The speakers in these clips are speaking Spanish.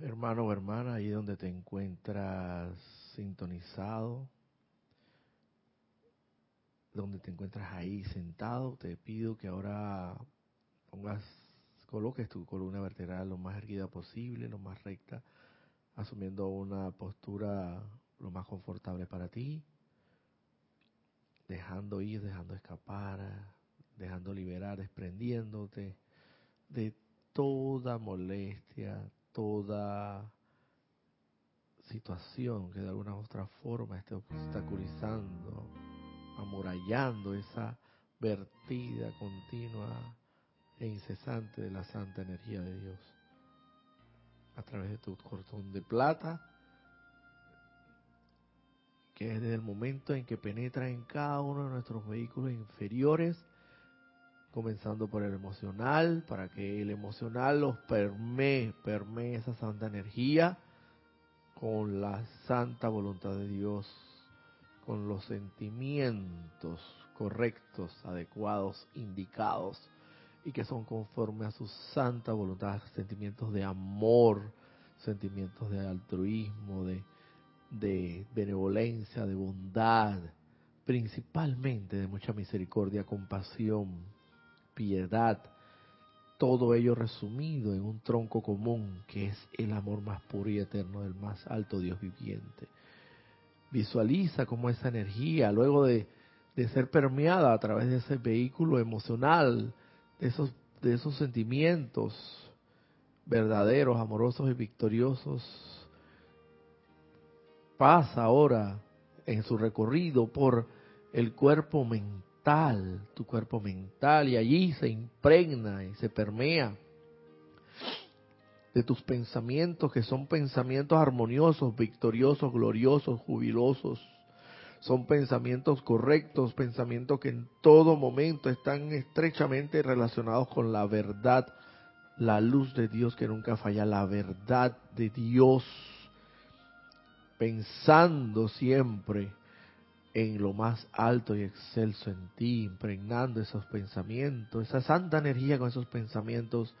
hermano o hermana, ahí donde te encuentras sintonizado, donde te encuentras ahí sentado, te pido que ahora pongas, coloques tu columna vertebral lo más erguida posible, lo más recta, asumiendo una postura lo más confortable para ti, dejando ir, dejando escapar, dejando liberar, desprendiéndote de toda molestia, toda situación que de alguna u otra forma esté obstaculizando, amurallando esa vertida continua e incesante de la santa energía de Dios. A través de tu cordón de plata, que es desde el momento en que penetra en cada uno de nuestros vehículos inferiores comenzando por el emocional, para que el emocional los permee, permee esa santa energía con la santa voluntad de Dios, con los sentimientos correctos, adecuados, indicados, y que son conforme a su santa voluntad, sentimientos de amor, sentimientos de altruismo, de, de benevolencia, de bondad, principalmente de mucha misericordia, compasión, piedad, todo ello resumido en un tronco común que es el amor más puro y eterno del más alto Dios viviente. Visualiza cómo esa energía, luego de, ser permeada a través de ese vehículo emocional, de esos, de esos sentimientos verdaderos, amorosos y victoriosos, pasa ahora en su recorrido por el cuerpo mental tu cuerpo mental, y allí se impregna y se permea de tus pensamientos, que son pensamientos armoniosos, victoriosos, gloriosos, jubilosos. Son pensamientos correctos, pensamientos que en todo momento están estrechamente relacionados con la verdad, la luz de Dios que nunca falla, la verdad de Dios, pensando siempre en lo más alto y excelso en ti, impregnando esos pensamientos, esa santa energía con esos pensamientos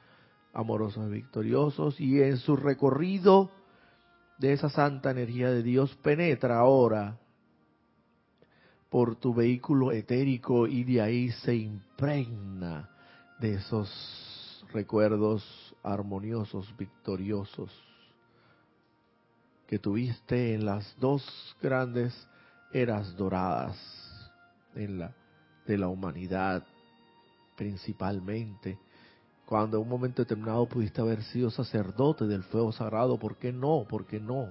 amorosos y victoriosos, y en su recorrido de esa santa energía de Dios penetra ahora por tu vehículo etérico y de ahí se impregna de esos recuerdos armoniosos, victoriosos que tuviste en las dos grandes eras doradas de la humanidad, principalmente. Cuando en un momento determinado pudiste haber sido sacerdote del fuego sagrado, ¿por qué no? ¿Por qué no?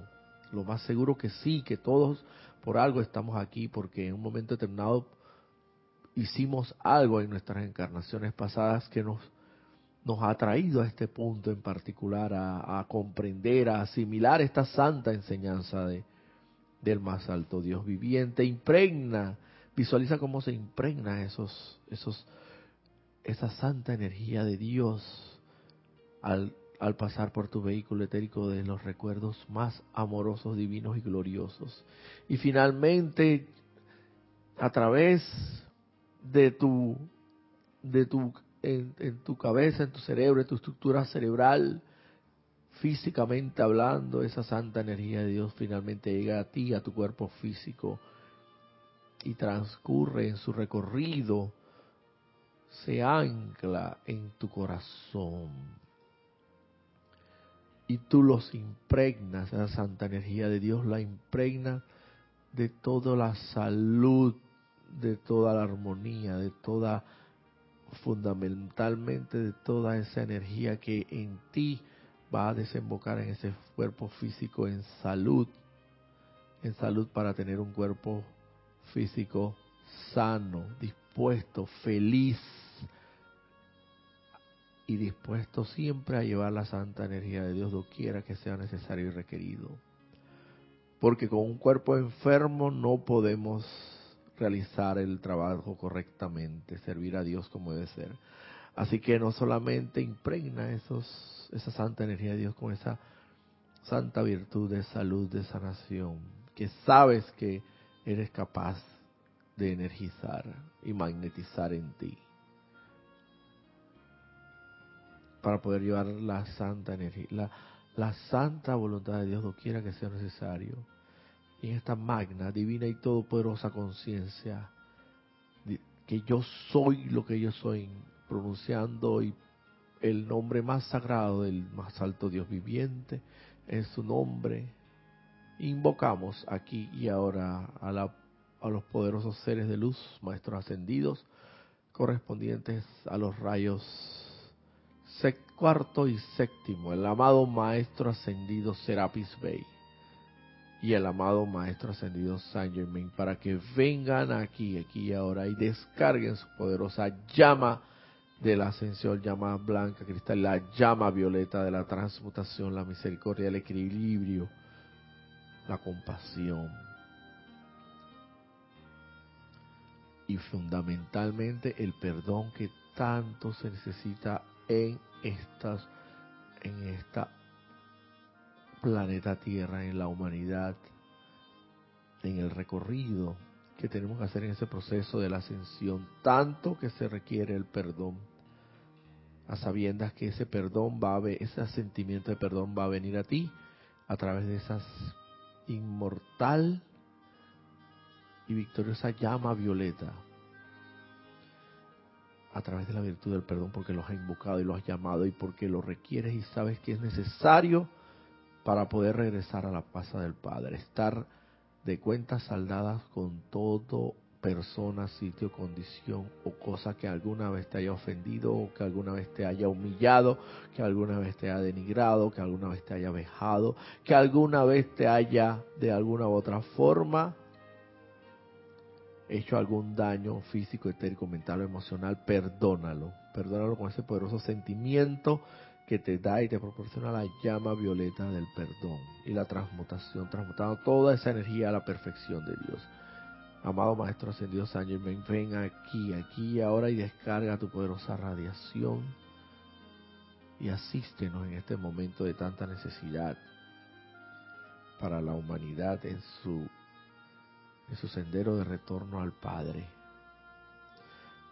Lo más seguro que sí, que todos por algo estamos aquí, porque en un momento determinado hicimos algo en nuestras encarnaciones pasadas que nos, nos ha traído a este punto en particular, a, a comprender, a asimilar esta santa enseñanza de, del más alto Dios viviente, impregna, visualiza cómo se impregna esos, esos, esa santa energía de Dios al, al pasar por tu vehículo etérico de los recuerdos más amorosos, divinos y gloriosos. Y finalmente, a través de tu, de tu, en, en tu cabeza, en tu cerebro, en tu estructura cerebral, físicamente hablando, esa santa energía de Dios finalmente llega a ti, a tu cuerpo físico, y transcurre en su recorrido, se ancla en tu corazón. Y tú los impregnas, esa santa energía de Dios la impregna de toda la salud, de toda la armonía, de toda, fundamentalmente de toda esa energía que en ti va a desembocar en ese cuerpo físico en salud, en salud para tener un cuerpo físico sano, dispuesto, feliz y dispuesto siempre a llevar la santa energía de Dios doquiera que sea necesario y requerido. Porque con un cuerpo enfermo no podemos realizar el trabajo correctamente, servir a Dios como debe ser. Así que no solamente impregna esos esa santa energía de Dios, con esa santa virtud de salud, de sanación, que sabes que eres capaz de energizar y magnetizar en ti. Para poder llevar la santa energía, la, santa voluntad de Dios doquiera que sea necesario. Y en esta magna, divina y todopoderosa conciencia, que yo soy lo que yo soy, pronunciando el nombre más sagrado del más alto Dios viviente, en su nombre, invocamos aquí y ahora a, la, a los poderosos seres de luz, maestros ascendidos, correspondientes a los rayos cuarto y séptimo, el amado Maestro Ascendido Serapis Bey y el amado Maestro Ascendido Saint Germain, para que vengan aquí, aquí y ahora y descarguen su poderosa llama de la ascensión, llama blanca, cristal, la llama violeta de la transmutación, la misericordia, el equilibrio, la compasión. Y fundamentalmente el perdón que tanto se necesita en estas en esta planeta Tierra, en la humanidad, en el recorrido que tenemos que hacer en ese proceso de la ascensión, tanto que se requiere el perdón, a sabiendas que ese perdón va a ese sentimiento de perdón va a venir a ti a través de esa inmortal y victoriosa llama violeta a través de la virtud del perdón porque los has invocado y los has llamado y porque lo requieres y sabes que es necesario para poder regresar a la paz del Padre, estar de cuentas saldadas con todo persona, sitio, condición o cosa que alguna vez te haya ofendido o que alguna vez te haya humillado, que alguna vez te haya denigrado, que alguna vez te haya vejado, que alguna vez te haya de alguna u otra forma hecho algún daño físico, etérico, mental o emocional, perdónalo. Perdónalo con ese poderoso sentimiento que te da y te proporciona la llama violeta del perdón y la transmutación, transmutando toda esa energía a la perfección de Dios. Amado Maestro Ascendido San Germain, ven aquí, aquí ahora y descarga tu poderosa radiación y asístenos en este momento de tanta necesidad para la humanidad en su en su sendero de retorno al Padre.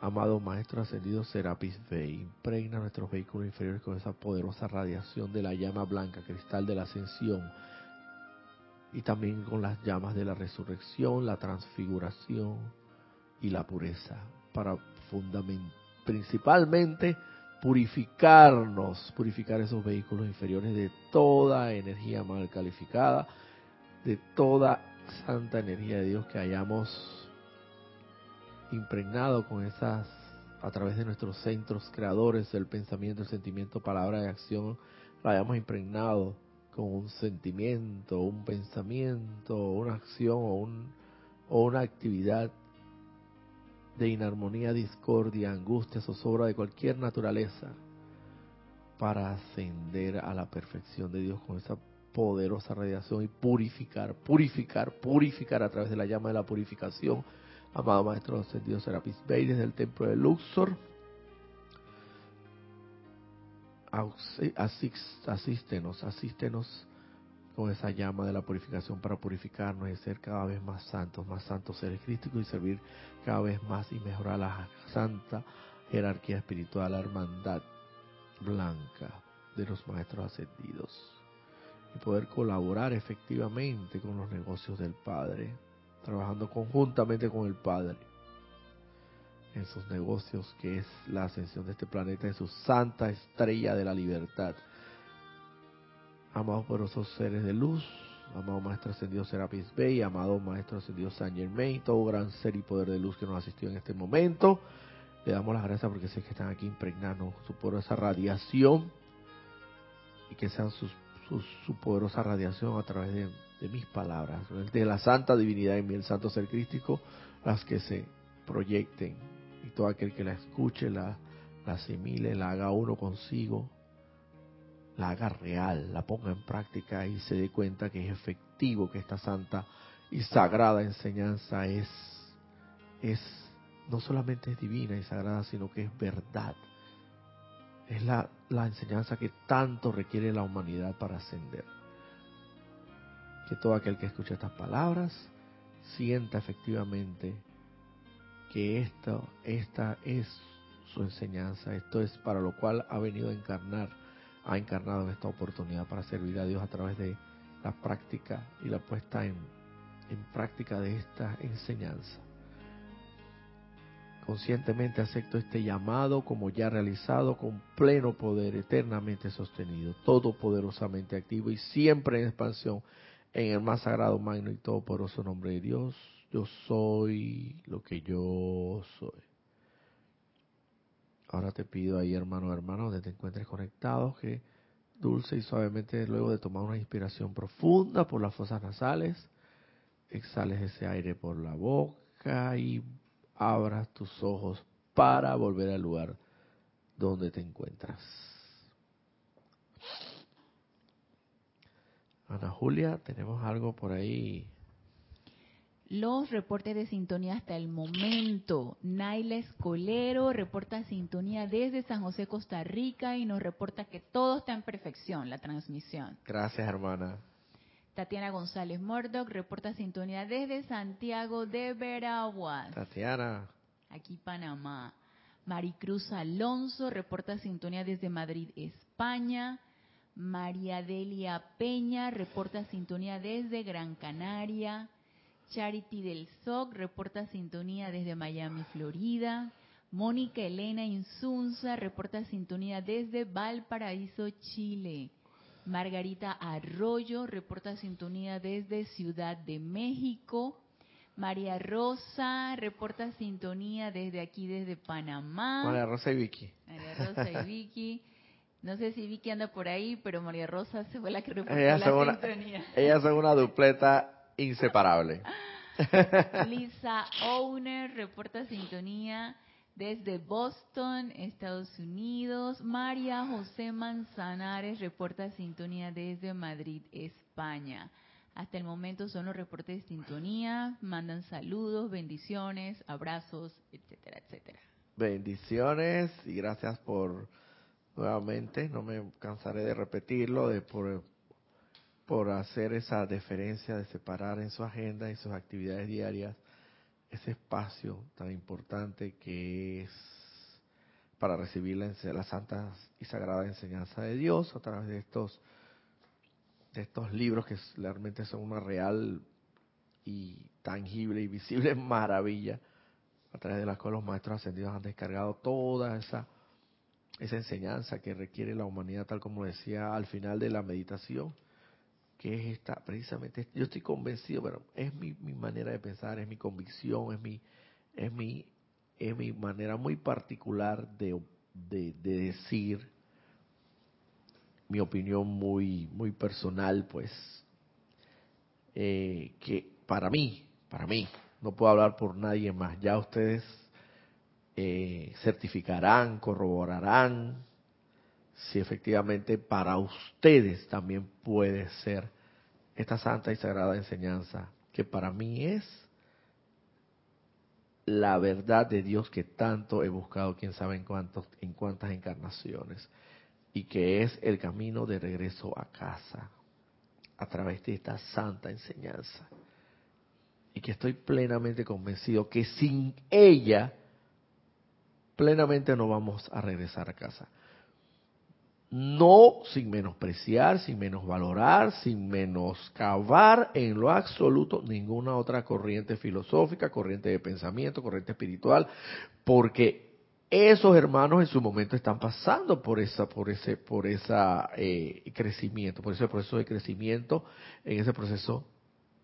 Amado Maestro Ascendido Serapis Bey, impregna nuestros vehículos inferiores con esa poderosa radiación de la llama blanca, cristal de la ascensión, y también con las llamas de la resurrección, la transfiguración y la pureza, para principalmente purificarnos, purificar esos vehículos inferiores de toda energía mal calificada, de toda santa energía de Dios que hayamos impregnado con esas, a través de nuestros centros creadores del pensamiento, el sentimiento, palabra y acción, la hayamos impregnado con un sentimiento, un pensamiento, una acción o, un, o una actividad de inarmonía, discordia, angustia, zozobra de cualquier naturaleza para ascender a la perfección de Dios con esa poderosa radiación y purificar, purificar, purificar a través de la llama de la purificación. Amado Maestro Ascendido Serapis Bey desde el templo de Luxor. Asístenos, asístenos con esa llama de la purificación para purificarnos y ser cada vez más santos, más santos seres crísticos y servir cada vez más y mejorar la santa jerarquía espiritual, la hermandad blanca de los maestros ascendidos y poder colaborar efectivamente con los negocios del Padre, trabajando conjuntamente con el Padre en sus negocios, que es la ascensión de este planeta en su santa estrella de la libertad. Amados poderosos seres de luz, amado Maestro Ascendido Serapis Bey, amado Maestro Ascendido Saint Germain, todo gran ser y poder de luz que nos asistió en este momento. Le damos las gracias porque sé que están aquí impregnando su poderosa radiación y que sean sus su, poderosa radiación a través de, mis palabras, de la santa divinidad en mí, el santo ser crístico, las que se proyecten y todo aquel que la escuche, la, la asimile, la haga uno consigo, la haga real, la ponga en práctica y se dé cuenta que es efectivo que esta santa y sagrada enseñanza es, es no solamente es divina y sagrada, sino que es verdad es la, enseñanza que tanto requiere la humanidad para ascender. Que todo aquel que escuche estas palabras sienta efectivamente que esta es su enseñanza, esto es para lo cual ha venido a encarnar ha encarnado en esta oportunidad para servir a Dios a través de la práctica y la puesta en, en práctica de esta enseñanza. Conscientemente acepto este llamado como ya realizado con pleno poder, eternamente sostenido, todopoderosamente activo y siempre en expansión en el más sagrado, magno y todopoderoso nombre de Dios. Yo soy lo que yo soy. Ahora te pido ahí, hermano, hermano, que te encuentres conectados, que dulce y suavemente, luego de tomar una inspiración profunda por las fosas nasales, exhales ese aire por la boca y abras tus ojos para volver al lugar donde te encuentras. Ana Julia, tenemos algo por ahí. Los reportes de sintonía hasta el momento. Naila Escolero reporta sintonía desde San José, Costa Rica y nos reporta que todo está en perfección, la transmisión. Gracias, hermana. Tatiana González Murdoch reporta sintonía desde Santiago de Veraguas. Tatiana. Aquí Panamá. Maricruz Alonso reporta sintonía desde Madrid, España. María Delia Peña reporta sintonía desde Gran Canaria. Charity del SOC reporta sintonía desde Miami, Florida. Mónica Elena Insunza reporta sintonía desde Valparaíso, Chile. Margarita Arroyo reporta sintonía desde Ciudad de México. María Rosa reporta sintonía desde aquí, desde Panamá. María Rosa y Vicky. María Rosa y Vicky. No sé si Vicky anda por ahí, pero María Rosa se fue la que reportó ellas la son sintonía. Una, ellas son una dupleta inseparable. Lisa Owner reporta sintonía desde Boston, Estados Unidos. María José Manzanares reporta sintonía desde Madrid, España. Hasta el momento son los reportes de sintonía. Mandan saludos, bendiciones, abrazos, etcétera, etcétera. Bendiciones y gracias por nuevamente, no me cansaré de repetirlo, de por, por hacer esa deferencia de separar en su agenda y sus actividades diarias ese espacio tan importante que es para recibir la, la santa y sagrada enseñanza de Dios a través de estos de estos libros que realmente son una real y tangible y visible maravilla a través de las cuales los maestros ascendidos han descargado toda esa esa enseñanza que requiere la humanidad tal como decía al final de la meditación que es esta, precisamente, yo estoy convencido, pero es mi, mi manera de pensar, es mi convicción, es mi, es mi, es mi manera muy particular de, de, de decir mi opinión muy, muy personal, pues, eh, que para mí, para mí, no puedo hablar por nadie más, ya ustedes eh, certificarán, corroborarán, si efectivamente para ustedes también puede ser esta santa y sagrada enseñanza, que para mí es la verdad de Dios que tanto he buscado, quién sabe en, cuántos, en cuántas encarnaciones, y que es el camino de regreso a casa a través de esta santa enseñanza. Y que estoy plenamente convencido que sin ella, plenamente no vamos a regresar a casa no sin menospreciar, sin menosvalorar, sin menoscabar en lo absoluto ninguna otra corriente filosófica, corriente de pensamiento, corriente espiritual, porque esos hermanos en su momento están pasando por esa, por ese, por esa eh, crecimiento, por ese proceso de crecimiento, en ese proceso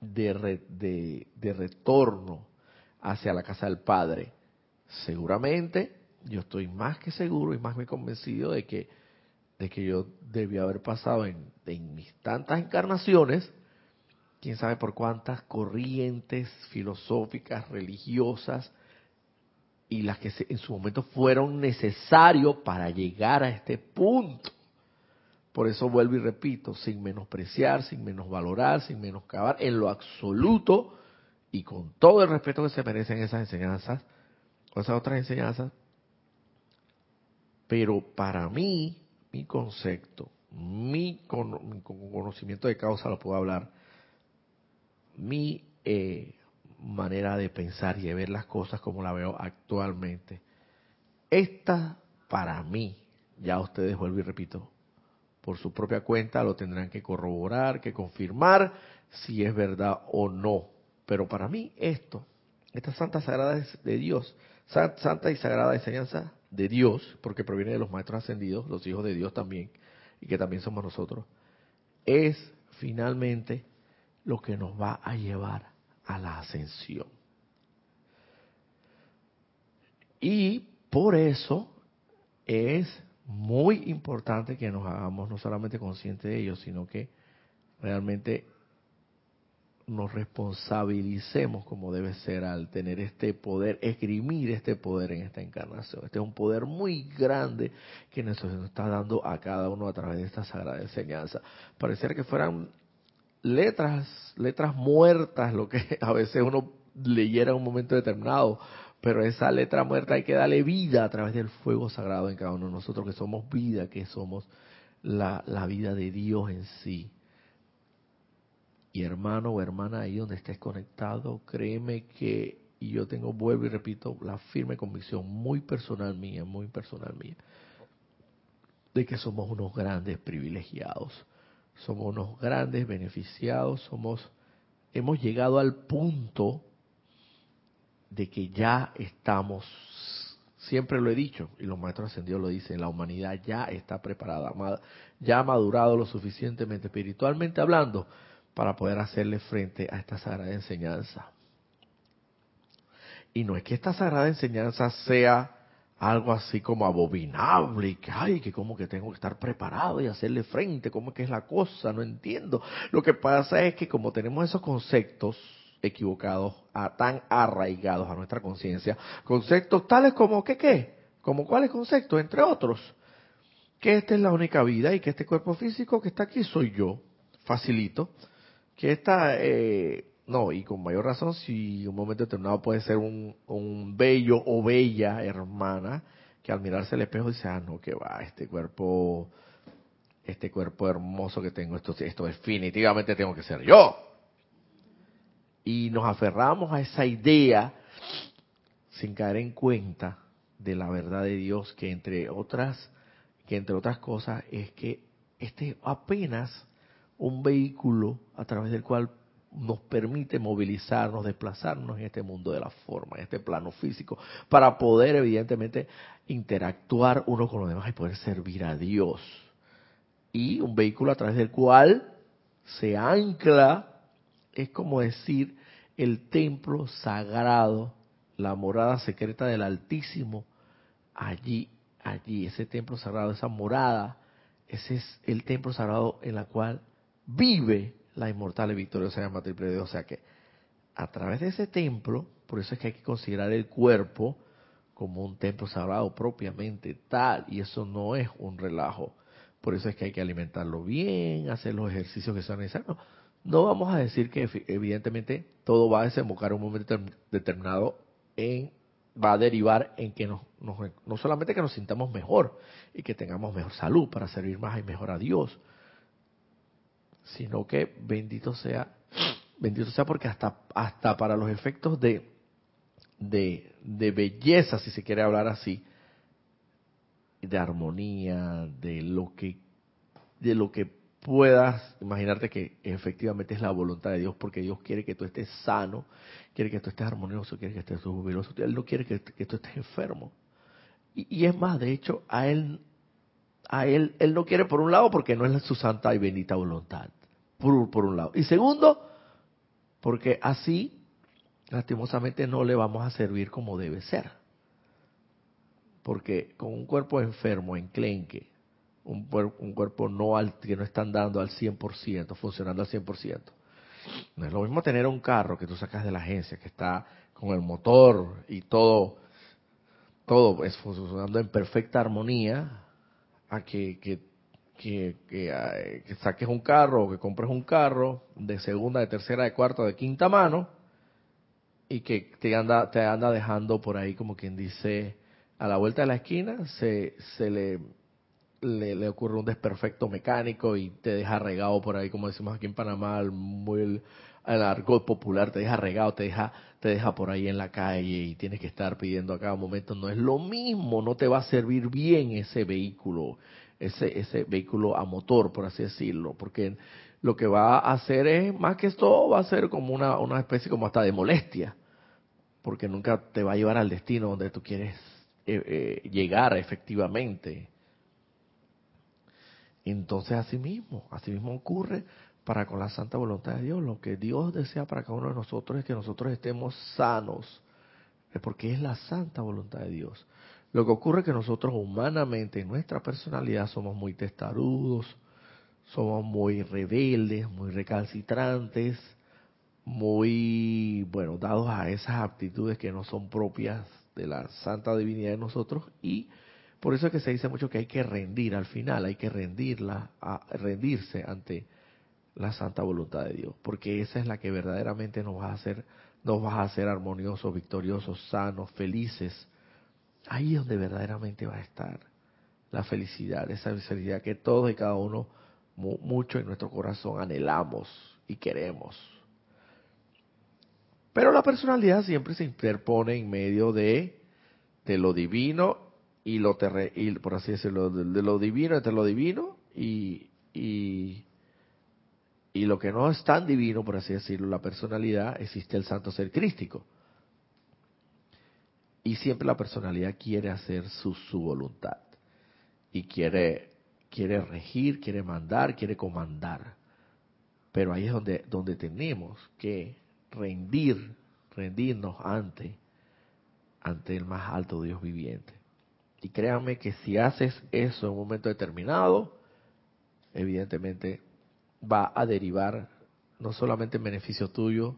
de, de, de retorno hacia la casa del Padre. Seguramente, yo estoy más que seguro y más que convencido de que de que yo debía haber pasado en, mis tantas encarnaciones, quién sabe por cuántas corrientes filosóficas, religiosas, y las que en su momento fueron necesarios para llegar a este punto. Por eso vuelvo y repito, sin menospreciar, sin menosvalorar, sin menoscabar, en lo absoluto y con todo el respeto que se merecen esas enseñanzas, o esas otras enseñanzas, pero para mí mi concepto, mi, conocimiento de causa lo puedo hablar, mi eh, manera de pensar y de ver las cosas como la veo actualmente. Esta, para mí, ya ustedes vuelvo y repito, por su propia cuenta lo tendrán que corroborar, que confirmar si es verdad o no. Pero para mí esto, esta santa sagrada de Dios, santa y sagrada enseñanza de Dios, porque proviene de los maestros ascendidos, los hijos de Dios también, y que también somos nosotros, es finalmente lo que nos va a llevar a la ascensión. Y por eso es muy importante que nos hagamos no solamente conscientes de ello, sino que realmente nos responsabilicemos como debe ser al tener este poder, esgrimir este poder en esta encarnación. Este es un poder muy grande que nos está dando a cada uno a través de esta sagrada enseñanza. Pareciera que fueran letras, letras muertas, lo que a veces uno leyera en un momento determinado, pero esa letra muerta hay que darle vida a través del fuego sagrado en cada uno de nosotros, que somos vida, que somos la, la vida de Dios en sí. Y hermano o hermana, ahí donde estés conectado, créeme que, y yo tengo, vuelvo y repito, la firme convicción muy personal mía, muy personal mía, de que somos unos grandes privilegiados, somos unos grandes beneficiados, somos, hemos llegado al punto de que ya estamos, siempre lo he dicho, y los maestros ascendidos lo dicen, la humanidad ya está preparada, ya ha madurado lo suficientemente espiritualmente hablando para poder hacerle frente a esta sagrada enseñanza. Y no es que esta sagrada enseñanza sea algo así como abominable y que, ay, que como que tengo que estar preparado y hacerle frente, como que es la cosa, no entiendo. Lo que pasa es que como tenemos esos conceptos equivocados, a, tan arraigados a nuestra conciencia, conceptos tales como, ¿qué qué? Como cuáles conceptos, entre otros, que esta es la única vida y que este cuerpo físico que está aquí soy yo, facilito, que esta, eh, no, y con mayor razón si un momento determinado puede ser un, un bello o bella hermana que al mirarse al espejo dice, ah, no, que va, este cuerpo, este cuerpo hermoso que tengo, esto, esto definitivamente tengo que ser yo. Y nos aferramos a esa idea sin caer en cuenta de la verdad de Dios que entre otras, que entre otras cosas es que este apenas un vehículo a través del cual nos permite movilizarnos, desplazarnos en este mundo de la forma, en este plano físico, para poder evidentemente interactuar uno con los demás y poder servir a Dios. Y un vehículo a través del cual se ancla, es como decir, el templo sagrado, la morada secreta del Altísimo, allí, allí, ese templo sagrado, esa morada, ese es el templo sagrado en la cual vive la inmortal y victoriosa llama triple de O sea que a través de ese templo, por eso es que hay que considerar el cuerpo como un templo sagrado propiamente tal, y eso no es un relajo. Por eso es que hay que alimentarlo bien, hacer los ejercicios que son necesarios. No vamos a decir que evidentemente todo va a desembocar en un momento determinado en va a derivar en que nos, no solamente que nos sintamos mejor y que tengamos mejor salud para servir más y mejor a Dios, sino que bendito sea, bendito sea porque hasta, hasta para los efectos de, de, de belleza, si se quiere hablar así, de armonía, de lo que, de lo que puedas imaginarte que efectivamente es la voluntad de Dios, porque Dios quiere que tú estés sano, quiere que tú estés armonioso, quiere que estés jubiloso, Él no quiere que, que tú estés enfermo. Y, y, es más, de hecho, a Él, a Él, Él no quiere por un lado porque no es su santa y bendita voluntad por, un lado. Y segundo, porque así, lastimosamente, no le vamos a servir como debe ser. Porque con un cuerpo enfermo, enclenque, un, un cuerpo no al, que no está andando al 100%, funcionando al 100%. No es lo mismo tener un carro que tú sacas de la agencia, que está con el motor y todo, todo es funcionando en perfecta armonía, a que, que que, que, saques un carro o que compres un carro de segunda, de tercera, de cuarta, de quinta mano y que te anda, te anda dejando por ahí como quien dice a la vuelta de la esquina se, se le, le, ocurre un desperfecto mecánico y te deja regado por ahí como decimos aquí en Panamá muy el, el argot popular te deja regado te deja te deja por ahí en la calle y tienes que estar pidiendo a cada momento no es lo mismo no te va a servir bien ese vehículo ese, ese vehículo a motor, por así decirlo, porque lo que va a hacer es, más que esto, va a ser como una, una especie como hasta de molestia, porque nunca te va a llevar al destino donde tú quieres eh, eh, llegar efectivamente. Entonces, así mismo, así mismo ocurre para con la santa voluntad de Dios. Lo que Dios desea para cada uno de nosotros es que nosotros estemos sanos, porque es la santa voluntad de Dios. Lo que ocurre es que nosotros humanamente, en nuestra personalidad, somos muy testarudos, somos muy rebeldes, muy recalcitrantes, muy, bueno, dados a esas aptitudes que no son propias de la santa divinidad de nosotros y por eso es que se dice mucho que hay que rendir al final, hay que rendirla, a, rendirse ante la santa voluntad de Dios, porque esa es la que verdaderamente nos va a hacer, nos va a hacer armoniosos, victoriosos, sanos, felices. Ahí es donde verdaderamente va a estar la felicidad, esa felicidad que todos y cada uno mucho en nuestro corazón anhelamos y queremos. Pero la personalidad siempre se interpone en medio de, de lo divino y lo terre, y, por así decirlo, de, lo divino entre lo divino y, y lo que no es tan divino, por así decirlo, la personalidad, existe el santo ser crístico. Y siempre la personalidad quiere hacer su, su voluntad y quiere quiere regir, quiere mandar, quiere comandar. Pero ahí es donde, donde tenemos que rendir, rendirnos ante, ante el más alto Dios viviente. Y créanme que si haces eso en un momento determinado, evidentemente va a derivar no solamente en beneficio tuyo,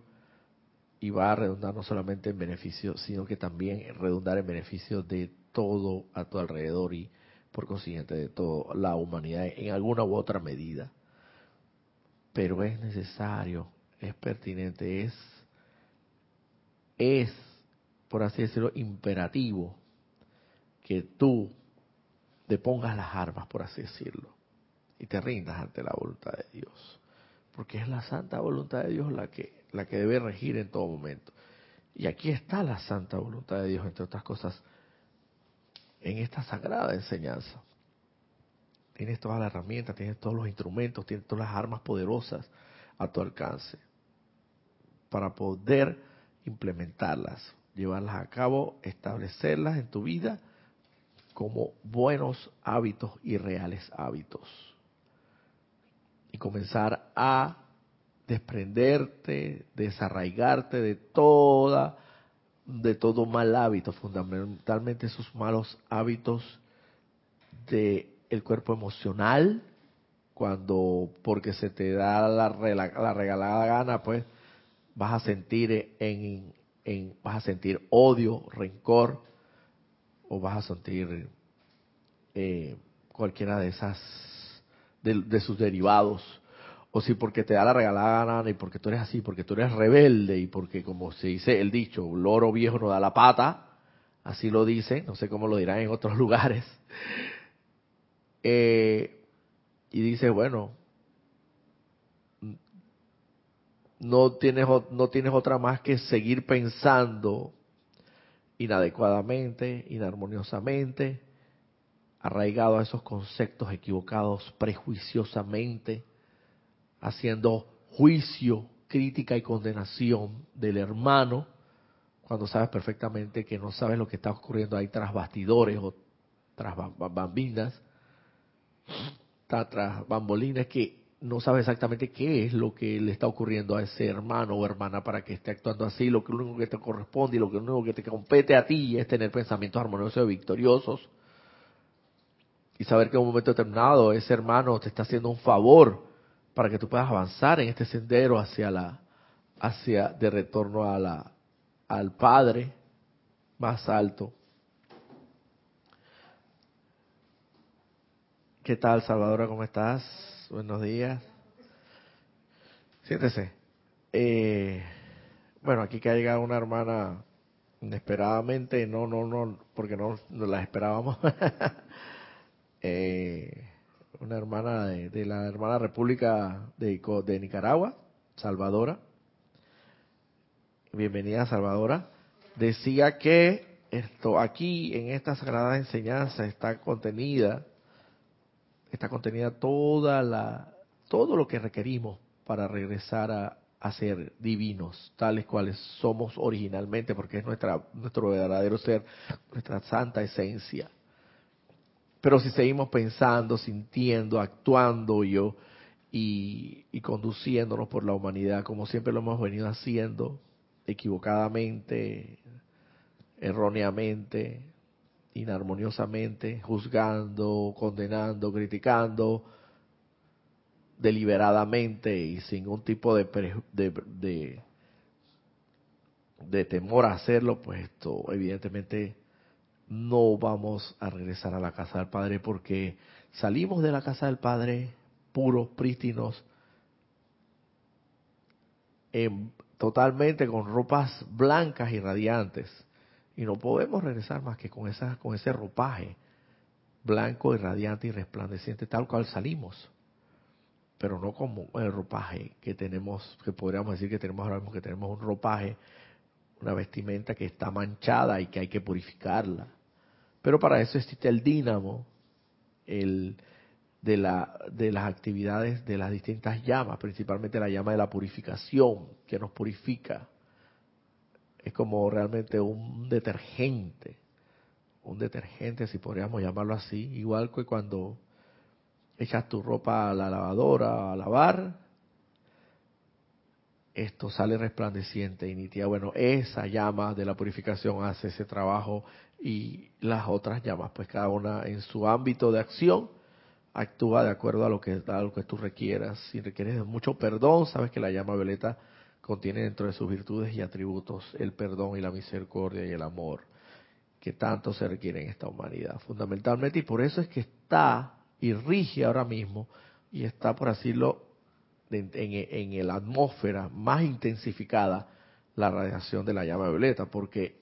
y va a redundar no solamente en beneficio, sino que también redundar en beneficio de todo a tu alrededor y por consiguiente de toda la humanidad en alguna u otra medida. Pero es necesario, es pertinente, es, es, por así decirlo, imperativo que tú te pongas las armas, por así decirlo, y te rindas ante la voluntad de Dios. Porque es la santa voluntad de Dios la que, la que debe regir en todo momento. Y aquí está la santa voluntad de Dios, entre otras cosas, en esta sagrada enseñanza. Tienes todas las herramientas, tienes todos los instrumentos, tienes todas las armas poderosas a tu alcance para poder implementarlas, llevarlas a cabo, establecerlas en tu vida como buenos hábitos y reales hábitos. Comenzar a desprenderte, desarraigarte de toda de todo mal hábito, fundamentalmente esos malos hábitos de el cuerpo emocional, cuando porque se te da la, la, regalada gana, pues vas a sentir en, en, vas a sentir odio, rencor, o vas a sentir eh, cualquiera de esas de sus derivados. O si porque te da la regalada y porque tú eres así, porque tú eres rebelde y porque como se dice el dicho, loro viejo no da la pata, así lo dice, no sé cómo lo dirán en otros lugares, eh, y dice, bueno, no tienes, no tienes otra más que seguir pensando inadecuadamente, inarmoniosamente, arraigado a esos conceptos equivocados prejuiciosamente, haciendo juicio, crítica y condenación del hermano, cuando sabes perfectamente que no sabes lo que está ocurriendo ahí tras bastidores o tras bambinas, tras bambolinas, que no sabe exactamente qué es lo que le está ocurriendo a ese hermano o hermana para que esté actuando así, lo que único que te corresponde y lo que lo único que te compete a ti es tener pensamientos armoniosos y victoriosos y saber que en un momento determinado ese hermano te está haciendo un favor para que tú puedas avanzar en este sendero hacia la hacia de retorno a la al Padre más alto. ¿Qué tal, Salvadora? ¿Cómo estás? Buenos días. Siéntese. Eh, bueno, aquí que ha llegado una hermana inesperadamente, no, no, no, porque no, no la esperábamos. eh, una hermana de, la hermana República de, Nicaragua, Salvadora. Bienvenida, Salvadora. Decía que esto aquí en esta sagrada enseñanza está contenida está contenida toda la, todo lo que requerimos para regresar a, a ser divinos, tales cuales somos originalmente, porque es nuestra, nuestro verdadero ser, nuestra santa esencia. Pero si seguimos pensando, sintiendo, actuando yo y, conduciéndonos por la humanidad, como siempre lo hemos venido haciendo, equivocadamente, erróneamente, inarmoniosamente, juzgando, condenando, criticando, deliberadamente y sin un tipo de, de, de, temor a hacerlo, pues esto evidentemente no vamos a regresar a la casa del Padre porque salimos de la casa del Padre puros, prístinos, totalmente con ropas blancas y radiantes y no podemos regresar más que con esa con ese ropaje blanco y radiante y resplandeciente tal cual salimos pero no como el ropaje que tenemos, que podríamos decir que tenemos ahora mismo, que tenemos un ropaje, una vestimenta que está manchada y que hay que purificarla. Pero para eso existe el dínamo, el de, la, de las actividades de las distintas llamas, principalmente la llama de la purificación, que nos purifica. Es como realmente un detergente, un detergente, si podríamos llamarlo así, igual que cuando echas tu ropa a la lavadora a lavar, esto sale resplandeciente y nítida. Bueno, esa llama de la purificación hace ese trabajo y las otras llamas, pues cada una en su ámbito de acción actúa de acuerdo a lo que, a lo que tú requieras. Si requieres mucho perdón, sabes que la llama violeta contiene dentro de sus virtudes y atributos el perdón y la misericordia y el amor que tanto se requiere en esta humanidad, fundamentalmente, y por eso es que está y rige ahora mismo y está, por decirlo, en, en, en la atmósfera más intensificada la radiación de la llama violeta, porque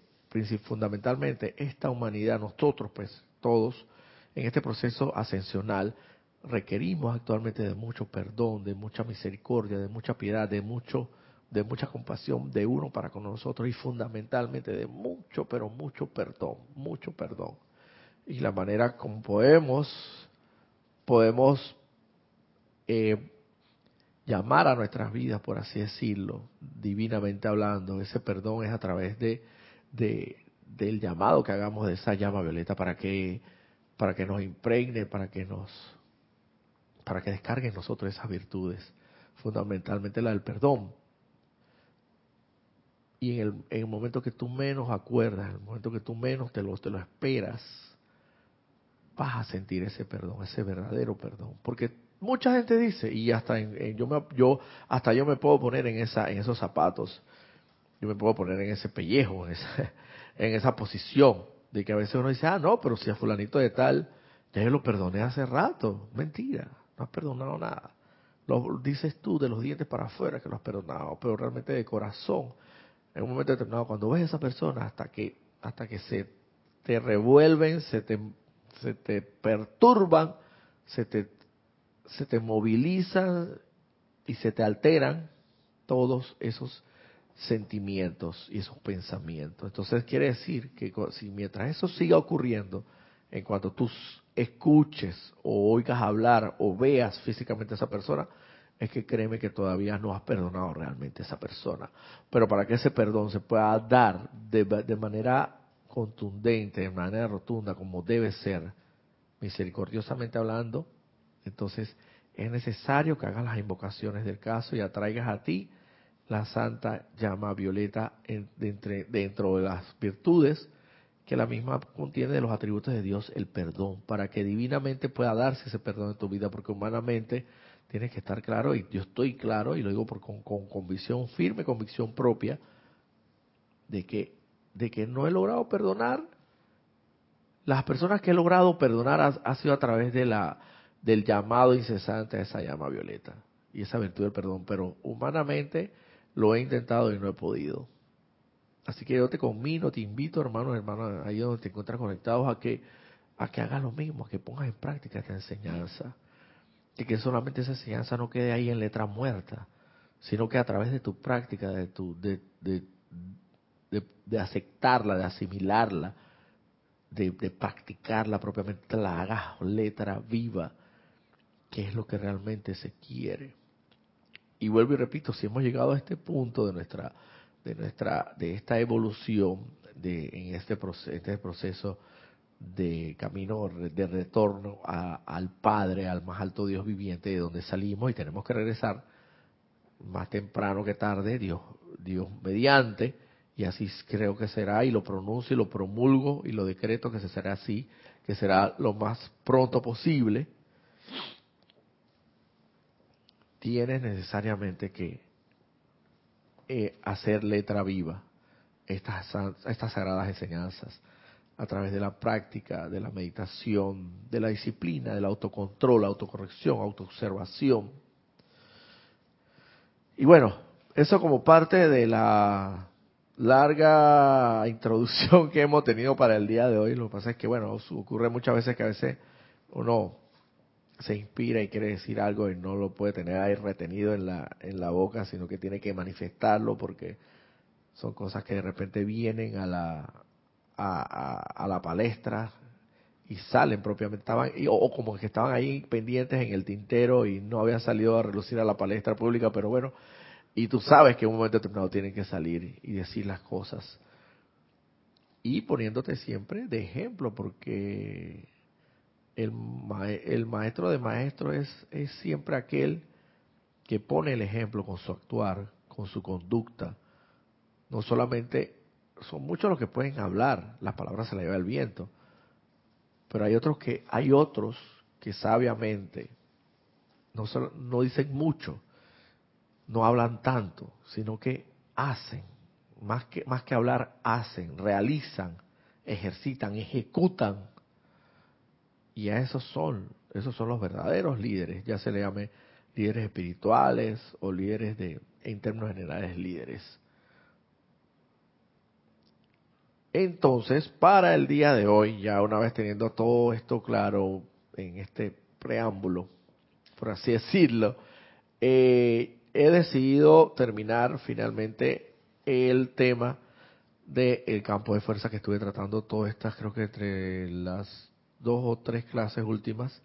fundamentalmente esta humanidad, nosotros pues todos, en este proceso ascensional, requerimos actualmente de mucho perdón, de mucha misericordia, de mucha piedad, de mucho de mucha compasión de uno para con nosotros y fundamentalmente de mucho, pero mucho perdón, mucho perdón. Y la manera como podemos podemos eh, llamar a nuestras vidas, por así decirlo, divinamente hablando. Ese perdón es a través de, del llamado que hagamos de esa llama violeta para que para que nos impregne, para que nos para que descargue en nosotros esas virtudes, fundamentalmente la del perdón. Y en el, en el momento que tú menos acuerdas, en el momento que tú menos te lo, te lo esperas, vas a sentir ese perdón, ese verdadero perdón. Porque mucha gente dice, y hasta en, yo, me, yo, hasta yo me puedo poner en, esa, en esos zapatos, yo me puedo poner en ese pellejo, en esa, en esa posición, de que a veces uno dice, ah, no, pero si a fulanito de tal, ya yo lo perdoné hace rato. Mentira, no has perdonado nada. Lo dices tú de los dientes para afuera que lo has perdonado, pero realmente de corazón, en un momento determinado, cuando ves a esa persona, hasta que, hasta que se te revuelven, se te se te perturban, se te, se te movilizan y se te alteran todos esos sentimientos y esos pensamientos. Entonces quiere decir que si mientras eso siga ocurriendo, en cuanto tú escuches o oigas hablar o veas físicamente a esa persona, es que créeme que todavía no has perdonado realmente a esa persona. Pero para que ese perdón se pueda dar de, de manera contundente, de manera rotunda, como debe ser, misericordiosamente hablando, entonces es necesario que hagas las invocaciones del caso y atraigas a ti la santa llama violeta dentro de las virtudes que la misma contiene de los atributos de Dios, el perdón, para que divinamente pueda darse ese perdón en tu vida, porque humanamente tienes que estar claro, y yo estoy claro, y lo digo por, con, con convicción firme, convicción propia, de que de que no he logrado perdonar, las personas que he logrado perdonar ha, sido a través de la del llamado incesante a esa llama violeta y esa virtud del perdón, pero humanamente lo he intentado y no he podido. Así que yo te conmino, te invito, hermanos, hermanos, ahí donde te encuentras conectados, a que a que hagas lo mismo, a que pongas en práctica esta enseñanza. Y que solamente esa enseñanza no quede ahí en letra muerta, sino que a través de tu práctica, de tu, de, de, de, aceptarla, de asimilarla, de, practicarla propiamente, la hagas letra viva qué es lo que realmente se quiere. Y vuelvo y repito, si hemos llegado a este punto de nuestra, de nuestra, de esta evolución, de en este proceso, este proceso de camino de retorno al Padre, al más alto Dios viviente, de donde salimos y tenemos que regresar más temprano que tarde, Dios, Dios mediante, y así creo que será, y lo pronuncio y lo promulgo y lo decreto que se será así, que será lo más pronto posible, tienes necesariamente que eh, hacer letra viva estas, estas sagradas enseñanzas a través de la práctica, de la meditación, de la disciplina, del autocontrol, autocorrección, autoobservación. Y bueno, eso como parte de la larga introducción que hemos tenido para el día de hoy. Lo que pasa es que, bueno, ocurre muchas veces que a veces uno se inspira y quiere decir algo y no lo puede tener ahí retenido en la, en la boca, sino que tiene que manifestarlo porque son cosas que de repente vienen a la, a, la palestra y salen propiamente, estaban, o, como que estaban ahí pendientes en el tintero y no habían salido a relucir a la palestra pública, pero bueno, y tú sabes que en un momento determinado tienen que salir y decir las cosas. Y poniéndote siempre de ejemplo, porque el, maestro de maestros es, es siempre aquel que pone el ejemplo con su actuar, con su conducta. No solamente son muchos los que pueden hablar, las palabras se las lleva el viento. Pero hay otros que, hay otros que sabiamente no, no dicen mucho, no hablan tanto, sino que hacen, más que, más que hablar, hacen, realizan, ejercitan, ejecutan. Y a esos son, esos son los verdaderos líderes, ya se le llame líderes espirituales o líderes de, en términos generales, líderes. Entonces, para el día de hoy, ya una vez teniendo todo esto claro en este preámbulo, por así decirlo, eh, he decidido terminar finalmente el tema del campo de fuerza que estuve tratando todas estas, creo que entre las dos o tres clases últimas,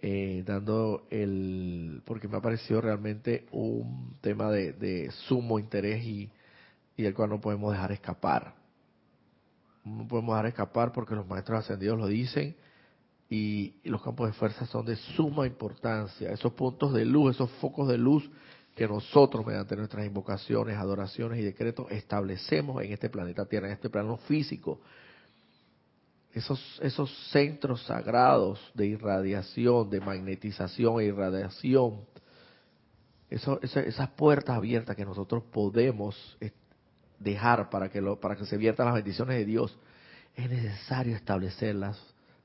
eh, dando el, porque me ha parecido realmente un tema de sumo interés y y el cual no podemos dejar escapar. No podemos dejar escapar porque los maestros ascendidos lo dicen y, los campos de fuerza son de suma importancia. Esos puntos de luz, esos focos de luz que nosotros mediante nuestras invocaciones, adoraciones y decretos establecemos en este planeta Tierra, en este plano físico. Esos, esos centros sagrados de irradiación, de magnetización e irradiación, esas puertas abiertas que nosotros podemos dejar para que, lo, para que se viertan las bendiciones de Dios, es necesario establecerlas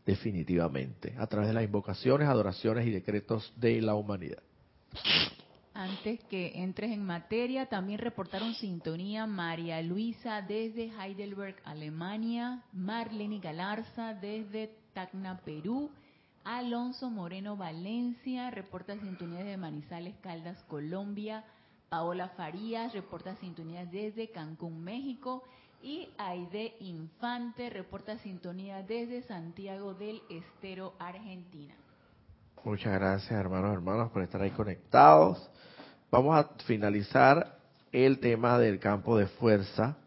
definitivamente a través de las invocaciones, adoraciones y decretos de la humanidad. Antes que entres en materia, también reportaron sintonía María Luisa desde Heidelberg, Alemania, Marlene Galarza desde Tacna, Perú, Alonso Moreno Valencia, reporta sintonía de Manizales, Caldas, Colombia, Paola Farías reporta sintonía desde Cancún, México. Y Aide Infante reporta sintonía desde Santiago del Estero, Argentina. Muchas gracias, hermanos hermanas, por estar ahí conectados. Vamos a finalizar el tema del campo de fuerza.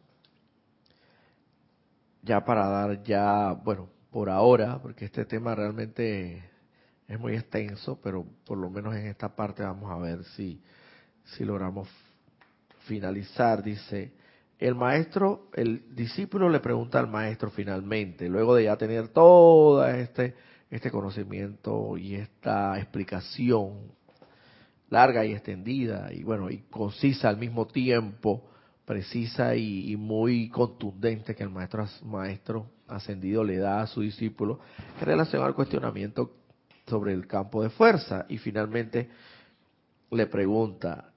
Ya para dar ya, bueno, por ahora, porque este tema realmente es muy extenso, pero por lo menos en esta parte vamos a ver si si logramos finalizar, dice, el maestro, el discípulo le pregunta al maestro finalmente, luego de ya tener todo este, este conocimiento y esta explicación larga y extendida y bueno, y concisa al mismo tiempo, precisa y, muy contundente que el maestro, maestro ascendido le da a su discípulo en relación al cuestionamiento sobre el campo de fuerza. Y finalmente le pregunta,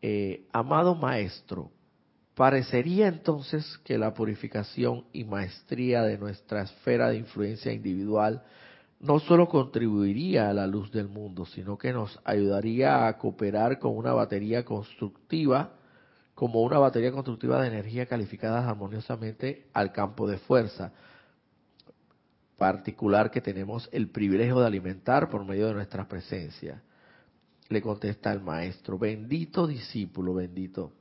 eh, amado maestro, parecería entonces que la purificación y maestría de nuestra esfera de influencia individual no solo contribuiría a la luz del mundo, sino que nos ayudaría a cooperar con una batería constructiva, como una batería constructiva de energía calificada armoniosamente al campo de fuerza. particular que tenemos el privilegio de alimentar por medio de nuestra presencia. Le contesta el maestro, bendito discípulo, bendito.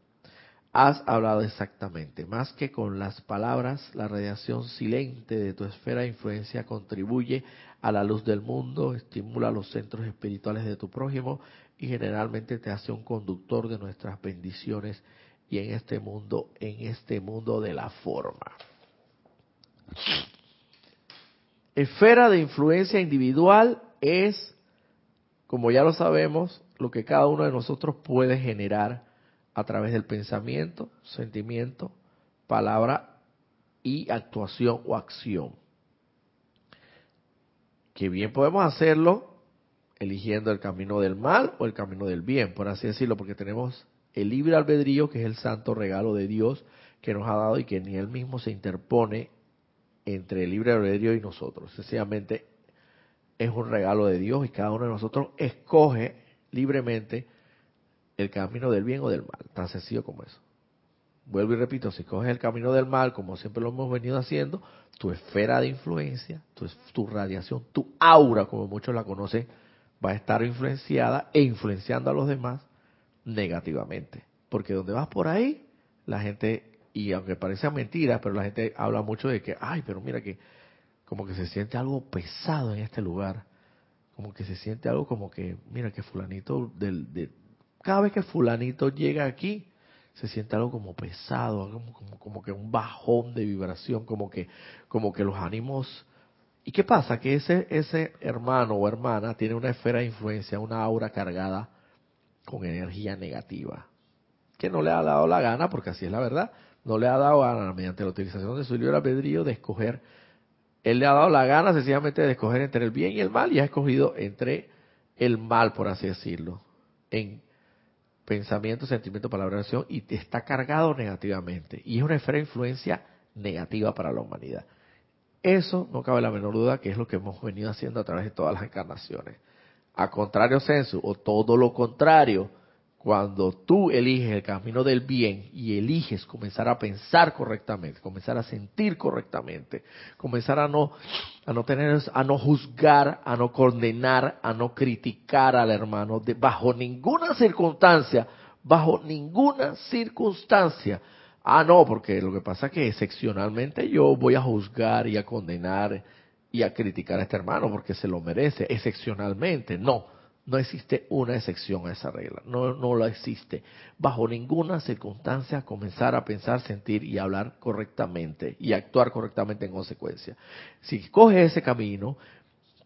Has hablado exactamente, más que con las palabras, la radiación silente de tu esfera de influencia contribuye a la luz del mundo, estimula los centros espirituales de tu prójimo y generalmente te hace un conductor de nuestras bendiciones y en este mundo, en este mundo de la forma. Esfera de influencia individual es, como ya lo sabemos, lo que cada uno de nosotros puede generar a través del pensamiento, sentimiento, palabra y actuación o acción. Que bien podemos hacerlo eligiendo el camino del mal o el camino del bien, por así decirlo, porque tenemos el libre albedrío, que es el santo regalo de Dios que nos ha dado y que ni él mismo se interpone entre el libre albedrío y nosotros. Sencillamente es un regalo de Dios y cada uno de nosotros escoge libremente el camino del bien o del mal, tan sencillo como eso. Vuelvo y repito, si coges el camino del mal, como siempre lo hemos venido haciendo, tu esfera de influencia, tu, tu radiación, tu aura, como muchos la conocen, va a estar influenciada e influenciando a los demás negativamente. Porque donde vas por ahí, la gente, y aunque parezca mentira, pero la gente habla mucho de que, ay, pero mira que como que se siente algo pesado en este lugar. Como que se siente algo como que, mira que fulanito, del, de, cada vez que fulanito llega aquí, se siente algo como pesado, como, como, que un bajón de vibración, como que, como que los ánimos ¿Y qué pasa? Que ese, ese hermano o hermana tiene una esfera de influencia, una aura cargada con energía negativa, que no le ha dado la gana, porque así es la verdad, no le ha dado gana mediante la utilización de su libre albedrío de escoger, él le ha dado la gana sencillamente de escoger entre el bien y el mal y ha escogido entre el mal, por así decirlo, en pensamiento, sentimiento, palabra, acción, y está cargado negativamente. Y es una esfera de influencia negativa para la humanidad. Eso no cabe la menor duda que es lo que hemos venido haciendo a través de todas las encarnaciones. A contrario sensu, o todo lo contrario, cuando tú eliges el camino del bien y eliges comenzar a pensar correctamente, comenzar a sentir correctamente, comenzar a no a no tener a no juzgar, a no condenar, a no criticar al hermano bajo ninguna circunstancia, bajo ninguna circunstancia Ah, no, porque lo que pasa es que excepcionalmente yo voy a juzgar y a condenar y a criticar a este hermano porque se lo merece, excepcionalmente. No, no existe una excepción a esa regla, no, no la existe. Bajo ninguna circunstancia comenzar a pensar, sentir y hablar correctamente y actuar correctamente en consecuencia. Si coges ese camino,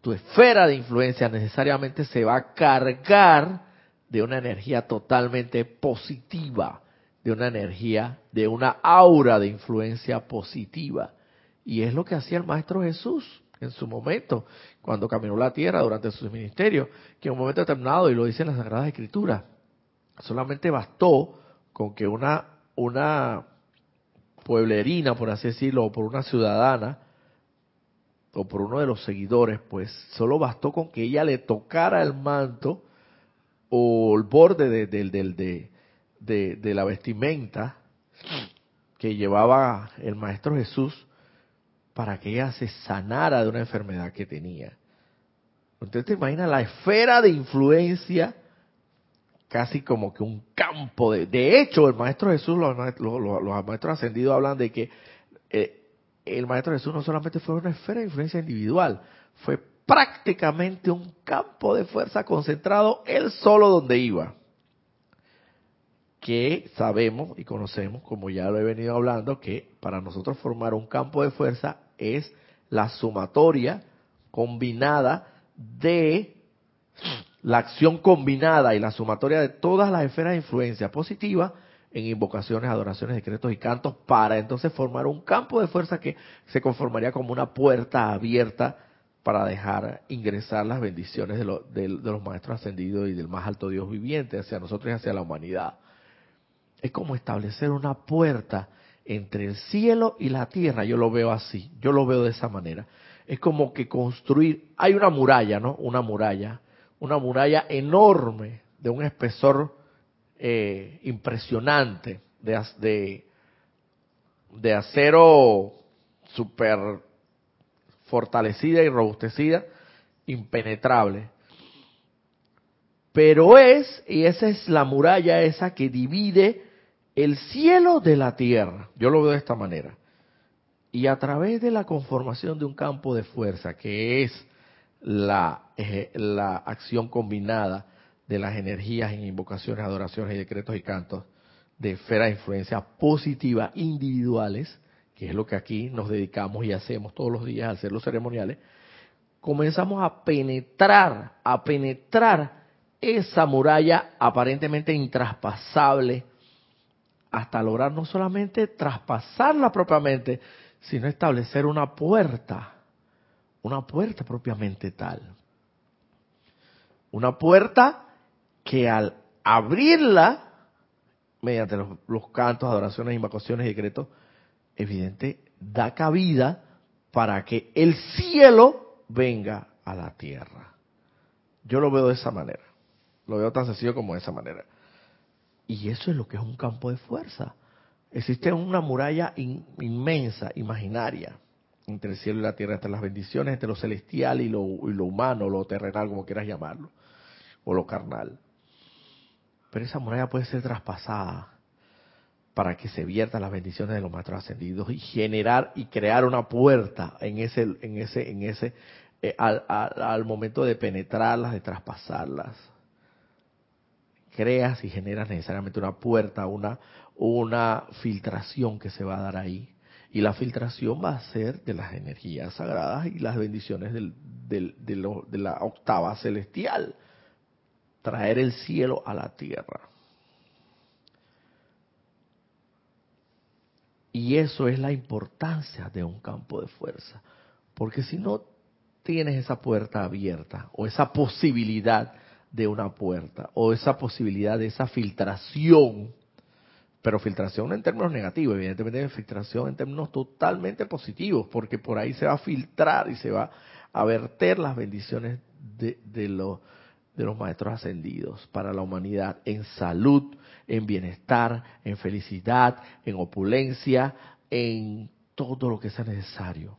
tu esfera de influencia necesariamente se va a cargar de una energía totalmente positiva de una energía, de una aura de influencia positiva. Y es lo que hacía el Maestro Jesús en su momento, cuando caminó la tierra durante su ministerio, que en un momento determinado, y lo dice en las Sagradas Escrituras, solamente bastó con que una, una pueblerina, por así decirlo, o por una ciudadana, o por uno de los seguidores, pues solo bastó con que ella le tocara el manto o el borde de, de, de, la vestimenta que llevaba el Maestro Jesús para que ella se sanara de una enfermedad que tenía. Usted te imagina la esfera de influencia, casi como que un campo de... De hecho, el Maestro Jesús, los, Maestros Ascendidos hablan de que eh, el Maestro Jesús no solamente fue una esfera de influencia individual, fue prácticamente un campo de fuerza concentrado él solo donde iba que sabemos y conocemos, como ya lo he venido hablando, que para nosotros formar un campo de fuerza es la sumatoria combinada de la acción combinada y la sumatoria de todas las esferas de influencia positiva en invocaciones, adoraciones, decretos y cantos para entonces formar un campo de fuerza que se conformaría como una puerta abierta para dejar ingresar las bendiciones de, de los maestros ascendidos y del más alto Dios viviente hacia nosotros y hacia la humanidad. Es como establecer una puerta entre el cielo y la tierra. Yo lo veo así, yo lo veo de esa manera. Es como que construir, hay una muralla, ¿no? Una muralla, una muralla enorme, de un espesor eh, impresionante, de, de, de acero súper fortalecida y robustecida, impenetrable. Pero es, y esa es la muralla esa que divide el cielo de la tierra. Yo lo veo de esta manera. Y a través de la conformación de un campo de fuerza, que es la, acción combinada de las energías en invocaciones, adoraciones y decretos y cantos de esferas de influencia positiva individuales, que es lo que aquí nos dedicamos y hacemos todos los días hacer los ceremoniales, comenzamos a penetrar, a penetrar esa muralla aparentemente intraspasable hasta lograr no solamente traspasarla propiamente, sino establecer una puerta, una puerta propiamente tal. Una puerta que al abrirla, mediante los, cantos, adoraciones, invocaciones y decretos, evidente, da cabida para que el cielo venga a la tierra. Yo lo veo de esa manera. Lo veo tan sencillo como de esa manera. Y eso es lo que es un campo de fuerza. Existe una muralla inmensa, imaginaria, entre el cielo y la tierra, entre las bendiciones, entre lo celestial y lo, y lo humano, lo terrenal, como quieras llamarlo, o lo carnal. Pero esa muralla puede ser traspasada para que se viertan las bendiciones de los maestros ascendidos y generar y crear una puerta en ese, en ese, en ese, eh, al, al momento de penetrarlas, de traspasarlas creas y generas necesariamente una puerta, una, una filtración que se va a dar ahí. Y la filtración va a ser de las energías sagradas y las bendiciones del, del, de, de la octava celestial. Traer el cielo a la tierra. Y eso es la importancia de un campo de fuerza. Porque si no tienes esa puerta abierta o esa posibilidad de una puerta o esa posibilidad de esa filtración, pero filtración en términos negativos, evidentemente filtración en términos totalmente positivos, porque por ahí se va a filtrar y se va a verter las bendiciones de, de, los, de los maestros ascendidos para la humanidad en salud, en bienestar, en felicidad, en opulencia, en todo lo que sea necesario.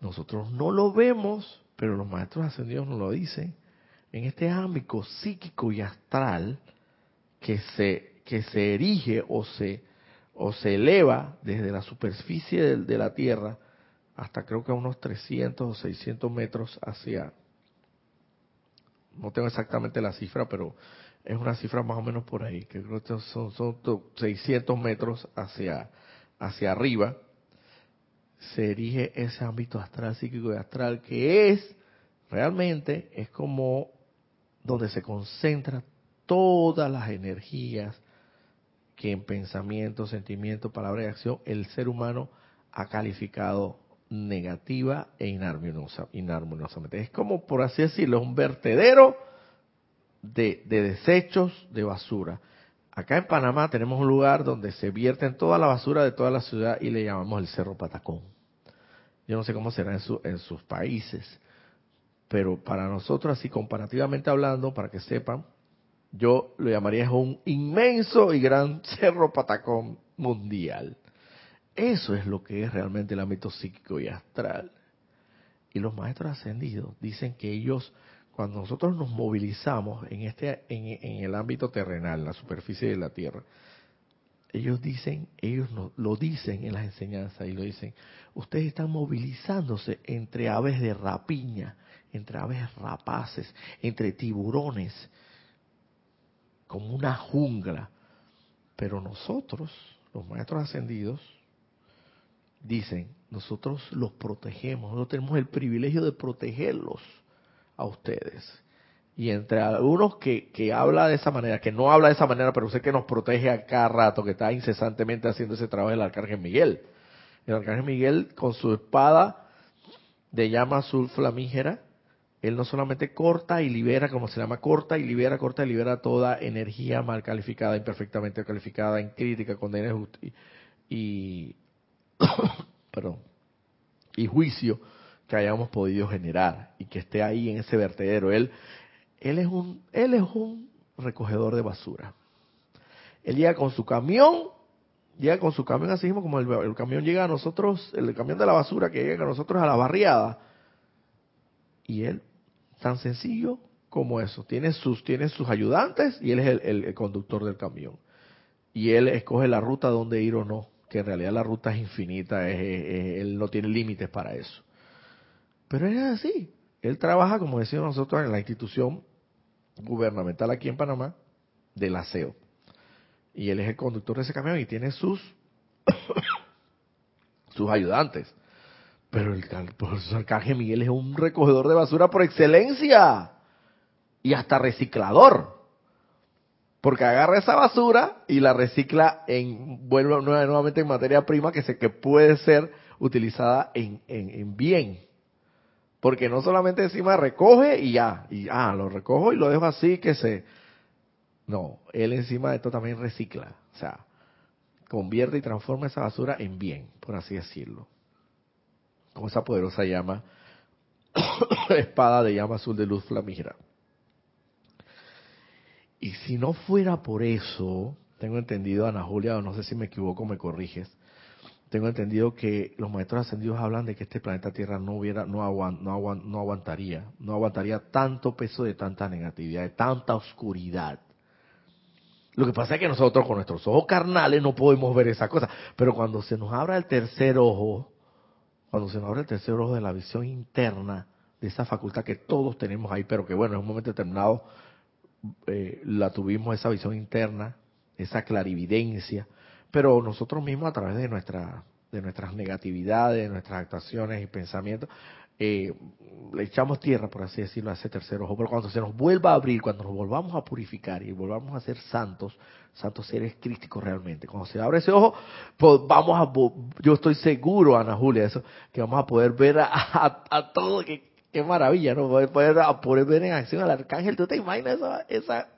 Nosotros no lo vemos, pero los maestros ascendidos nos lo dicen en este ámbito psíquico y astral que se, que se erige o se, o se eleva desde la superficie de, de la Tierra hasta creo que a unos 300 o 600 metros hacia, no tengo exactamente la cifra, pero es una cifra más o menos por ahí, que creo que son, son 600 metros hacia, hacia arriba, se erige ese ámbito astral, psíquico y astral, que es, realmente, es como donde se concentran todas las energías que en pensamiento, sentimiento, palabra y acción el ser humano ha calificado negativa e inarmoniosamente. Es como, por así decirlo, un vertedero de, de, desechos de basura. Acá en Panamá tenemos un lugar donde se vierten toda la basura de toda la ciudad y le llamamos el Cerro Patacón. Yo no sé cómo será en, su, en sus países, pero para nosotros, así comparativamente hablando, para que sepan, yo lo llamaría un inmenso y gran cerro patacón mundial. Eso es lo que es realmente el ámbito psíquico y astral. Y los maestros ascendidos dicen que ellos, cuando nosotros nos movilizamos en este, en, el ámbito terrenal, en la superficie de la tierra, ellos dicen, ellos lo dicen en las enseñanzas y lo dicen, ustedes están movilizándose entre aves de rapiña, entre aves rapaces, entre tiburones, como una jungla. Pero nosotros, los maestros ascendidos, dicen, nosotros los protegemos, nosotros tenemos el privilegio de protegerlos a ustedes. Y entre algunos que, que habla de esa manera, que no habla de esa manera, pero sé que nos protege a cada rato, que está incesantemente haciendo ese trabajo el Arcángel Miguel. El Arcángel Miguel con su espada de llama azul flamígera, él no solamente corta y libera, como se llama, corta y libera, corta y libera toda energía mal calificada, imperfectamente calificada, en crítica, condena y, y perdón, y juicio que hayamos podido generar y que esté ahí en ese vertedero. Él, él es un, él es un recogedor de basura. Él llega con su camión llega con su camión así mismo, como el, camión llega a nosotros, el camión de la basura que llega a nosotros a la barriada. Y él, tan sencillo como eso, tiene sus, tiene sus ayudantes y él es el, conductor del camión. Y él escoge la ruta donde ir o no, que en realidad la ruta es infinita, él no tiene límites para eso. Pero es así, él trabaja, como decimos nosotros, en la institución gubernamental aquí en Panamá, del aseo y él es el conductor de ese camión y tiene sus sus ayudantes. Pero el, profesor Arcángel Miguel es un recogedor de basura por excelencia y hasta reciclador. Porque agarra esa basura y la recicla en, vuelve nuevamente en materia prima que, se, que puede ser utilizada en, en, en bien. Porque no solamente encima recoge y ya, y ah, lo recojo y lo dejo así que se, no, él encima de esto también recicla, o sea, convierte y transforma esa basura en bien, por así decirlo. Con esa poderosa llama, espada de llama azul de luz flamígera. Y si no fuera por eso, tengo entendido, Ana Julia, o no sé si me equivoco, me corriges, tengo entendido que los maestros ascendidos hablan de que este planeta Tierra no hubiera, no, no, no aguantaría, no aguantaría tanto peso de tanta negatividad, de tanta oscuridad. Lo que pasa es que nosotros con nuestros ojos carnales no podemos ver esa cosa. Pero cuando se nos abra el tercer ojo, cuando se nos abre el tercer ojo de la visión interna, de esa facultad que todos tenemos ahí, pero que bueno, en un momento determinado eh, la tuvimos, esa visión interna, esa clarividencia, pero nosotros mismos a través de nuestra de nuestras negatividades, de nuestras actuaciones y pensamientos, eh, le echamos tierra, por así decirlo, a ese tercer ojo. Pero cuando se nos vuelva a abrir, cuando nos volvamos a purificar y volvamos a ser santos, santos seres crísticos realmente, cuando se abre ese ojo, pues vamos a, yo estoy seguro, Ana Julia, eso, que vamos a poder ver a, a, todo, que maravilla, ¿no? Poder, a poder ver en acción al arcángel. ¿Tú te imaginas esa, esa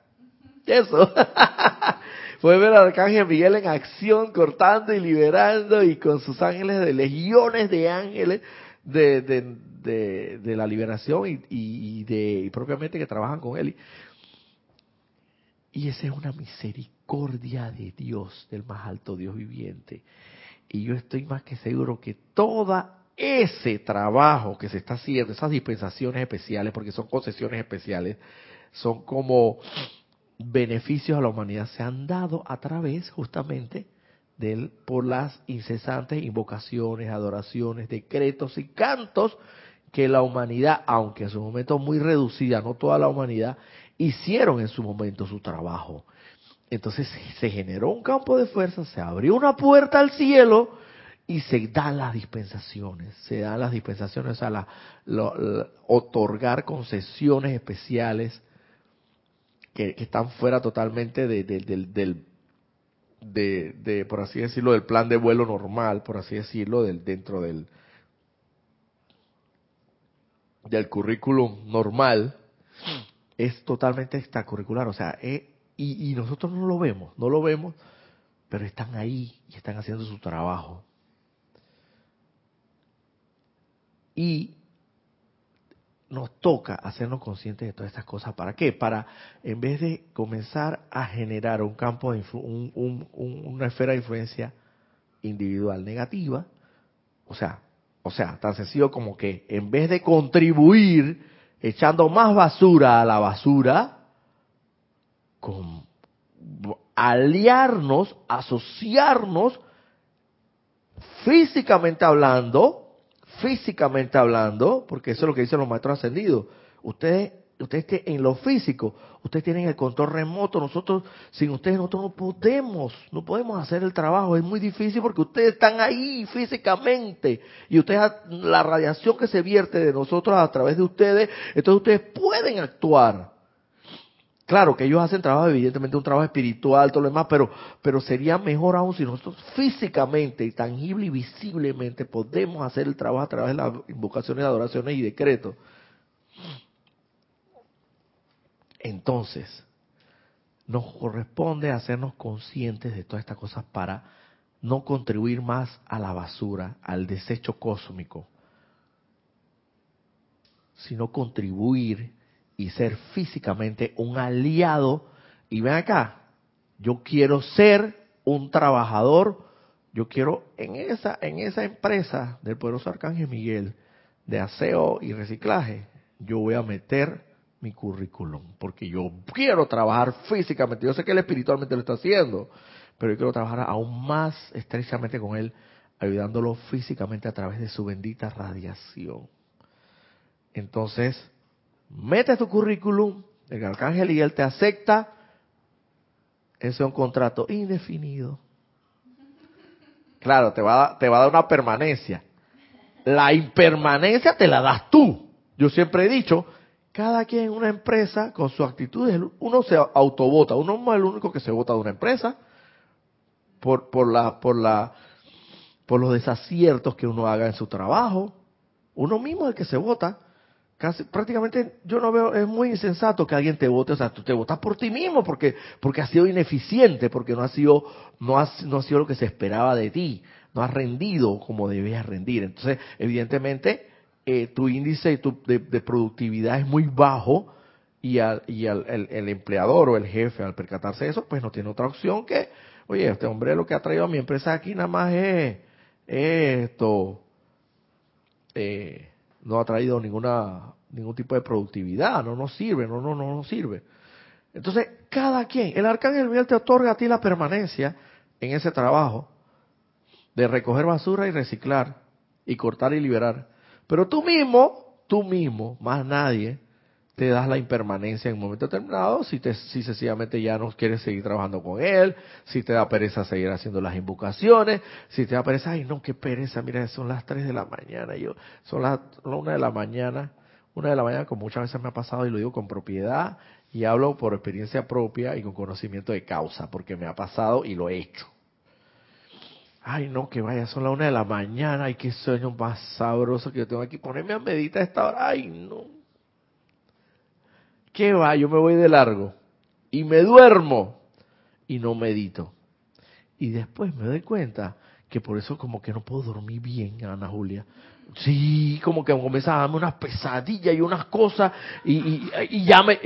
eso? Poder ver al arcángel Miguel en acción, cortando y liberando y con sus ángeles de legiones de ángeles de, de, de, la liberación y, y, de propiamente que trabajan con él. Y esa es una misericordia de Dios, del más alto Dios viviente. Y yo estoy más que seguro que todo ese trabajo que se está haciendo, esas dispensaciones especiales, porque son concesiones especiales, son como beneficios a la humanidad, se han dado a través justamente por las incesantes invocaciones, adoraciones, decretos y cantos que la humanidad, aunque en su momento muy reducida, no toda la humanidad, hicieron en su momento su trabajo. Entonces se generó un campo de fuerza, se abrió una puerta al cielo y se dan las dispensaciones, se dan las dispensaciones, a la, otorgar concesiones especiales que, están fuera totalmente del, de, de, por así decirlo, del plan de vuelo normal, por así decirlo, del, dentro del, del currículum normal, es totalmente extracurricular. O sea, eh, y, y nosotros no lo vemos, no lo vemos, pero están ahí y están haciendo su trabajo. Y nos toca hacernos conscientes de todas estas cosas. ¿Para qué? Para, en vez de comenzar a generar un campo, de una esfera de influencia individual negativa, o sea, o sea, tan sencillo como que en vez de contribuir echando más basura a la basura, con aliarnos, asociarnos, físicamente hablando, físicamente hablando, porque eso es lo que dicen los maestros ascendidos, ustedes, ustedes en lo físico, ustedes tienen el control remoto, nosotros, sin ustedes nosotros no podemos, no podemos hacer el trabajo, es muy difícil porque ustedes están ahí físicamente y ustedes, la radiación que se vierte de nosotros a través de ustedes, entonces ustedes pueden actuar. Claro que ellos hacen trabajo, evidentemente un trabajo espiritual, todo lo demás, pero, pero sería mejor aún si nosotros físicamente, tangible y visiblemente podemos hacer el trabajo a través de las invocaciones, adoraciones y decretos. Entonces, nos corresponde hacernos conscientes de todas estas cosas para no contribuir más a la basura, al desecho cósmico, sino contribuir y ser físicamente un aliado. Y ven acá, yo quiero ser un trabajador yo quiero en esa, en esa empresa del poderoso Arcángel Miguel de aseo y reciclaje, yo voy a meter mi currículum, porque yo quiero trabajar físicamente, yo sé que él espiritualmente lo está haciendo, pero yo quiero trabajar aún más estrechamente con él, ayudándolo físicamente a través de su bendita radiación. Entonces, mete tu currículum, el arcángel y él te acepta, ese es un contrato indefinido. Claro, te va, te va a dar una permanencia. La impermanencia te la das tú. Yo siempre he dicho, cada quien en una empresa con su actitud, uno se autobota, uno no es el único que se vota de una empresa por, por la, por la, por los desaciertos que uno haga en su trabajo. Uno mismo es el que se vota. Prácticamente yo no veo, es muy insensato que alguien te vote, o sea, tú te votas por ti mismo porque, porque has sido ineficiente, porque no ha sido, no has, no ha sido lo que se esperaba de ti, no has rendido como debías rendir. Entonces, evidentemente, eh, tu índice de, productividad es muy bajo y, y al, el, empleador o el jefe al percatarse de eso, pues no tiene otra opción que, oye, este hombre lo que ha traído a mi empresa aquí nada más es, esto. Eh, no ha traído ninguna ningún tipo de productividad, no nos sirve, no, no, no nos sirve. Entonces, cada quien, el arcángel Miguel te otorga a ti la permanencia en ese trabajo de recoger basura y reciclar y cortar y liberar. Pero tú mismo, tú mismo, más nadie, te das la impermanencia en un momento determinado, si, te, si sencillamente ya no quieres seguir trabajando con él, si te da pereza seguir haciendo las invocaciones, si te da pereza, ay no, qué pereza, mira, son las 3 de la mañana, yo, son las 1 de la mañana, una de la mañana, como muchas veces me ha pasado y lo digo con propiedad y hablo por experiencia propia y con conocimiento de causa, porque me ha pasado y lo he hecho. Ay, no, que vaya, son las una de la mañana, ay, qué sueño más sabroso que yo tengo aquí. Ponerme a meditar a esta hora, ay, no. ¿Qué va? Yo me voy de largo y me duermo y no medito. Y después me doy cuenta que por eso como que no puedo dormir bien, Ana Julia. Sí, como que comienza a darme unas pesadillas y unas cosas y, y, ya me...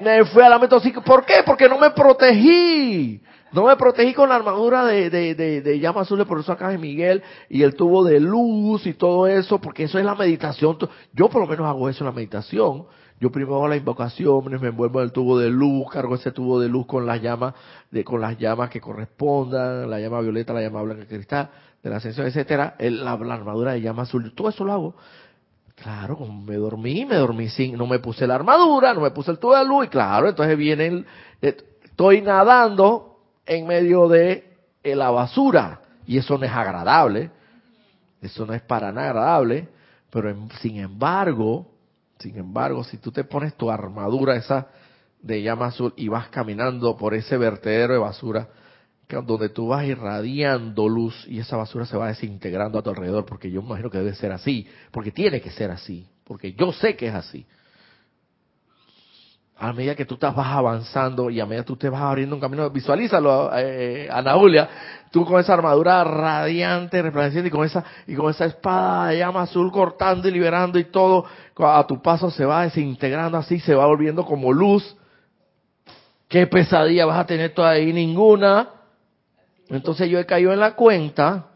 me fui a la metociclo. ¿Por qué? Porque no me protegí. No me protegí con la armadura de, de, de, de llama azul, por eso acá de Miguel, y el tubo de luz y todo eso, porque eso es la meditación. Yo por lo menos hago eso en la meditación. Yo primero hago la invocación, me envuelvo en el tubo de luz, cargo ese tubo de luz con las llamas, de, con las llamas que correspondan, la llama violeta, la llama blanca cristal, de la ascensión, etcétera, el, la, armadura de llama azul, todo eso lo hago. Claro, como me dormí, me dormí sin, no me puse la armadura, no me puse el tubo de luz, y claro, entonces viene el, eh, estoy nadando en medio de eh, la basura, y eso no es agradable, eso no es para nada agradable, pero sin embargo, sin embargo, si tú te pones tu armadura esa de llama azul y vas caminando por ese vertedero de basura, donde tú vas irradiando luz y esa basura se va desintegrando a tu alrededor, porque yo imagino que debe ser así, porque tiene que ser así, porque yo sé que es así a medida que tú estás vas avanzando y a medida que tú te vas abriendo un camino, visualízalo, eh, Ana Julia, tú con esa armadura radiante, resplandeciente y con esa, y con esa espada de llama azul cortando y liberando y todo, a tu paso se va desintegrando así, se va volviendo como luz. ¿Qué pesadilla vas a tener ahí? Ninguna. Entonces yo he caído en la cuenta,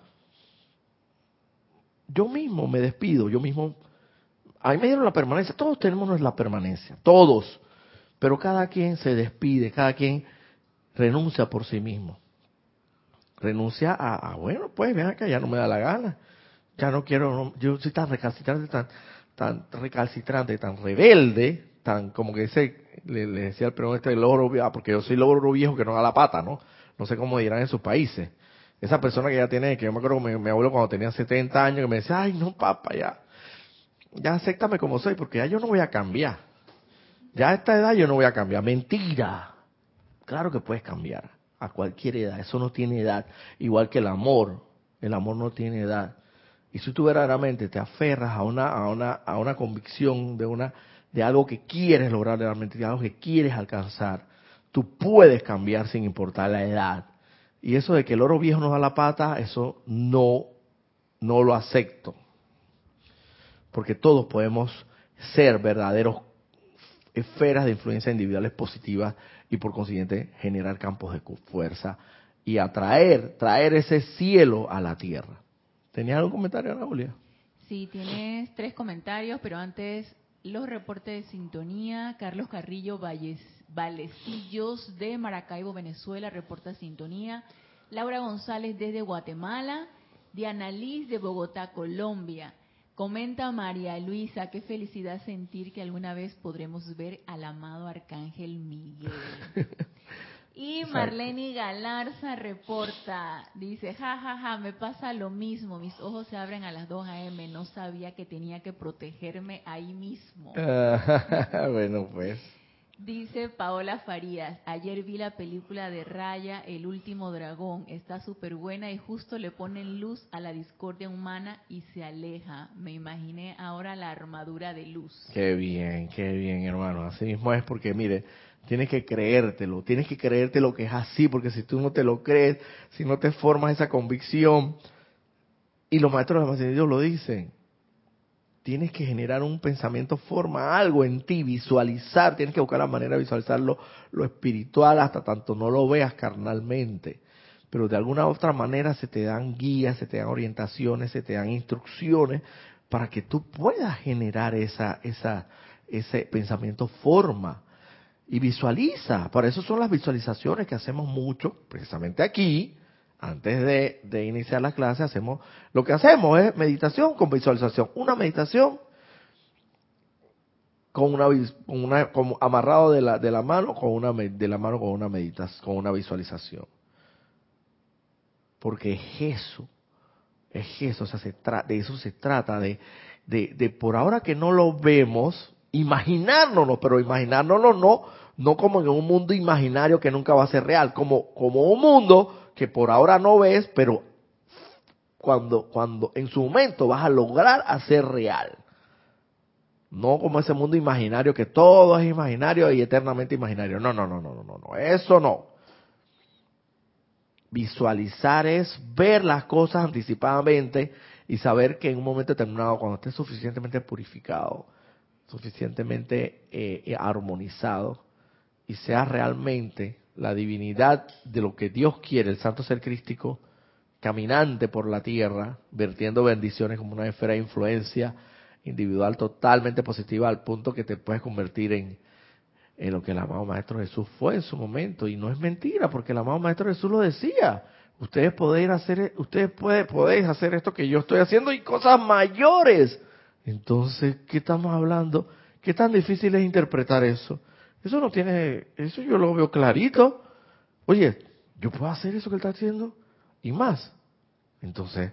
yo mismo me despido, yo mismo, a mí me dieron la permanencia, todos tenemos la permanencia, todos pero cada quien se despide, cada quien renuncia por sí mismo. Renuncia a, bueno, pues ven acá, ya no me da la gana. Ya no quiero, yo soy tan recalcitrante, tan, tan recalcitrante, tan rebelde, tan como que le, decía al perro este logro, ah, porque yo soy logro viejo que no da la pata, ¿no? No sé cómo dirán en sus países. Esa persona que ya tiene, que yo me acuerdo que mi, abuelo cuando tenía 70 años, que me decía, ay, no, papá, ya, ya acéptame como soy, porque ya yo no voy a cambiar. Ya a esta edad yo no voy a cambiar. Mentira. Claro que puedes cambiar a cualquier edad. Eso no tiene edad. Igual que el amor. El amor no tiene edad. Y si tú verdaderamente te aferras a una, a una, a una convicción de una, de algo que quieres lograr realmente, de algo que quieres alcanzar, tú puedes cambiar sin importar la edad. Y eso de que el oro viejo nos da la pata, eso no, no lo acepto. Porque todos podemos ser verdaderos esferas de influencia individuales positivas y por consiguiente generar campos de fuerza y atraer, traer ese cielo a la tierra. ¿Tenías algún comentario, Ana Julia? Sí, tienes tres comentarios, pero antes los reportes de sintonía. Carlos Carrillo Valles, Valecillos de Maracaibo, Venezuela, reporta sintonía. Laura González desde Guatemala. Diana Liz de Bogotá, Colombia. Comenta María Luisa, qué felicidad sentir que alguna vez podremos ver al amado Arcángel Miguel. Y Marlene Galarza reporta, dice, jajaja, ja, ja, me pasa lo mismo, mis ojos se abren a las 2 a.m., no sabía que tenía que protegerme ahí mismo. bueno, pues. Dice Paola Farías, ayer vi la película de Raya, El último dragón, está súper buena y justo le ponen luz a la discordia humana y se aleja. Me imaginé ahora la armadura de luz. Qué bien, qué bien, hermano. Así mismo es porque, mire, Tienes que creértelo, tienes que creerte lo que es así, porque si tú no te lo crees, si no te formas esa convicción, y los maestros de Dios lo dicen, tienes que generar un pensamiento, forma algo en ti, visualizar, tienes que buscar la manera de visualizarlo, lo espiritual, hasta tanto no lo veas carnalmente. Pero de alguna otra manera se te dan guías, se te dan orientaciones, se te dan instrucciones para que tú puedas generar esa, esa, ese pensamiento forma y visualiza. Por eso son las visualizaciones que hacemos mucho, precisamente aquí, antes de, iniciar la clase, hacemos, lo que hacemos es meditación con visualización. Una meditación con una, con una como amarrado de la, de la mano con una de la mano con una meditación, con una visualización. Porque es eso, es eso, o sea, se de eso se trata, de, de, de por ahora que no lo vemos, imaginárnoslo, pero imaginárnoslo no no como en un mundo imaginario que nunca va a ser real, como, como un mundo que por ahora no ves, pero cuando, cuando en su momento vas a lograr hacer real. No como ese mundo imaginario que todo es imaginario y eternamente imaginario. No, no, no, no, no, no. Eso no. Visualizar es ver las cosas anticipadamente y saber que en un momento determinado, cuando estés suficientemente purificado, suficientemente eh, armonizado, y sea realmente la divinidad de lo que Dios quiere, el santo ser crístico, caminante por la tierra, vertiendo bendiciones como una esfera de influencia individual totalmente positiva al punto que te puedes convertir en, en lo que el amado Maestro Jesús fue en su momento. Y no es mentira, porque el amado Maestro Jesús lo decía. Ustedes podéis hacer, ustedes puede, podéis hacer esto que yo estoy haciendo y cosas mayores. Entonces, ¿qué estamos hablando? ¿Qué tan difícil es interpretar eso? Eso no tiene, eso yo lo veo clarito. Oye, yo puedo hacer eso que él está haciendo y más. Entonces,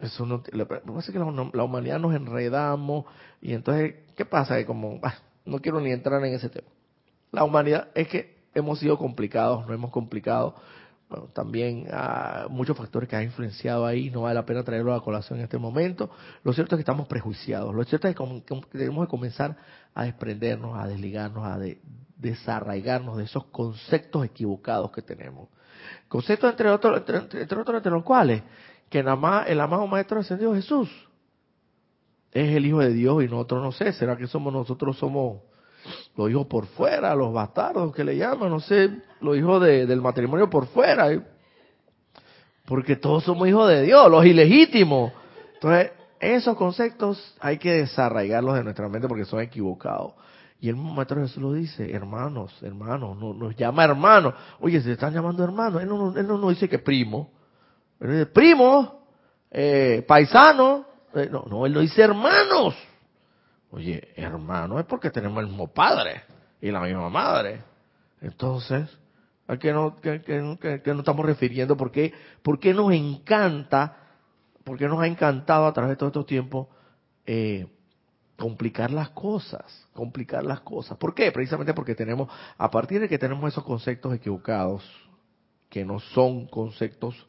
eso no, lo que pasa es que la, humanidad nos enredamos y entonces, ¿qué pasa? Que como, no quiero ni entrar en ese tema. La humanidad es que hemos sido complicados, no hemos complicado bueno, también ah, muchos factores que han influenciado ahí, no vale la pena traerlo a colación en este momento. Lo cierto es que estamos prejuiciados, lo cierto es que, tenemos que comenzar a desprendernos, a desligarnos, a desarraigarnos de esos conceptos equivocados que tenemos. Conceptos entre otros, entre, otros entre los cuales, que nada más el amado Maestro ascendido Jesús es el Hijo de Dios y nosotros no sé, ¿será que somos nosotros somos los hijos por fuera, los bastardos que le llaman, no sé, los hijos del matrimonio por fuera. Porque todos somos hijos de Dios, los ilegítimos. Entonces, esos conceptos hay que desarraigarlos de nuestra mente porque son equivocados. Y el maestro Jesús lo dice, hermanos, hermanos, nos llama hermanos. Oye, se están llamando hermanos. Él no, él no nos dice que primo. Él dice primo, eh, paisano. Eh, no, no, él no dice hermanos. Oye, hermano, es porque tenemos el mismo padre y la misma madre. Entonces, ¿a qué, no, que, nos estamos refiriendo? ¿Por qué, ¿Por qué nos encanta, por qué nos ha encantado a través de todos estos tiempos eh, complicar las cosas? Complicar las cosas. ¿Por qué? Precisamente porque tenemos, a partir de que tenemos esos conceptos equivocados, que no son conceptos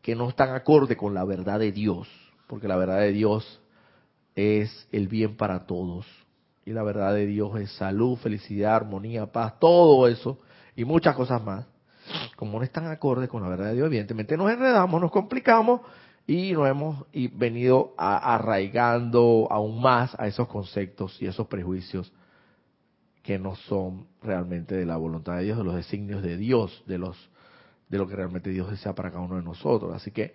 que no están acorde con la verdad de Dios, porque la verdad de Dios es el bien para todos. Y la verdad de Dios es salud, felicidad, armonía, paz, todo eso y muchas cosas más. Como no están acordes con la verdad de Dios, evidentemente nos enredamos, nos complicamos y nos hemos venido arraigando aún más a esos conceptos y esos prejuicios que no son realmente de la voluntad de Dios, de los designios de Dios, de los de lo que realmente Dios desea para cada uno de nosotros. Así que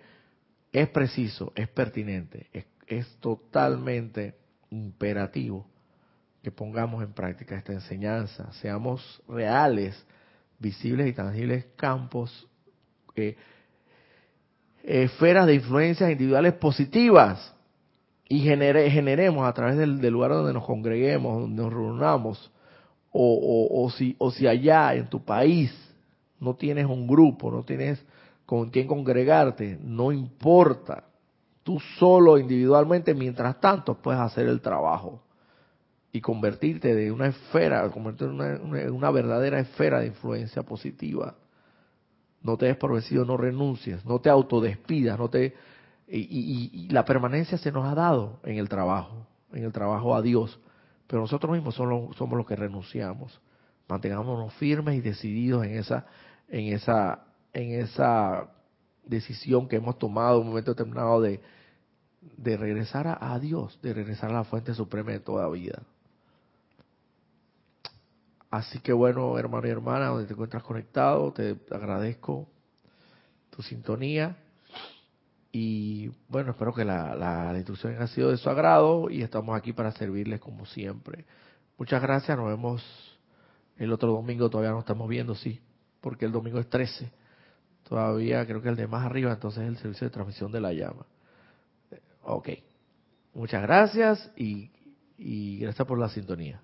es preciso, es pertinente, es, es totalmente imperativo que pongamos en práctica esta enseñanza, seamos reales, visibles y tangibles campos, eh, esferas de influencias individuales positivas y generemos a través del, lugar donde nos congreguemos, donde nos reunamos, o, o, si, o si allá en tu país no tienes un grupo, no tienes con quien congregarte, no importa. Tú solo, individualmente, mientras tanto, puedes hacer el trabajo y convertirte de una esfera, convertirte en una, verdadera esfera de influencia positiva. No te des por no renuncies, no te autodespidas, no te y, la permanencia se nos ha dado en el trabajo, en el trabajo a Dios, pero nosotros mismos somos, somos los que renunciamos. Mantengámonos firmes y decididos en esa, en esa, en esa decisión que hemos tomado en un momento determinado de, de regresar a, Dios, de regresar a la fuente suprema de toda vida. Así que bueno, hermano y hermana, donde te encuentras conectado, te agradezco tu sintonía. Y bueno, espero que la, la, instrucción haya sido de su agrado y estamos aquí para servirles como siempre. Muchas gracias, nos vemos el otro domingo, todavía no estamos viendo, sí, porque el domingo es 13. Todavía creo que el de más arriba, entonces es el servicio de transmisión de la llama. Ok. Muchas gracias y, y gracias por la sintonía.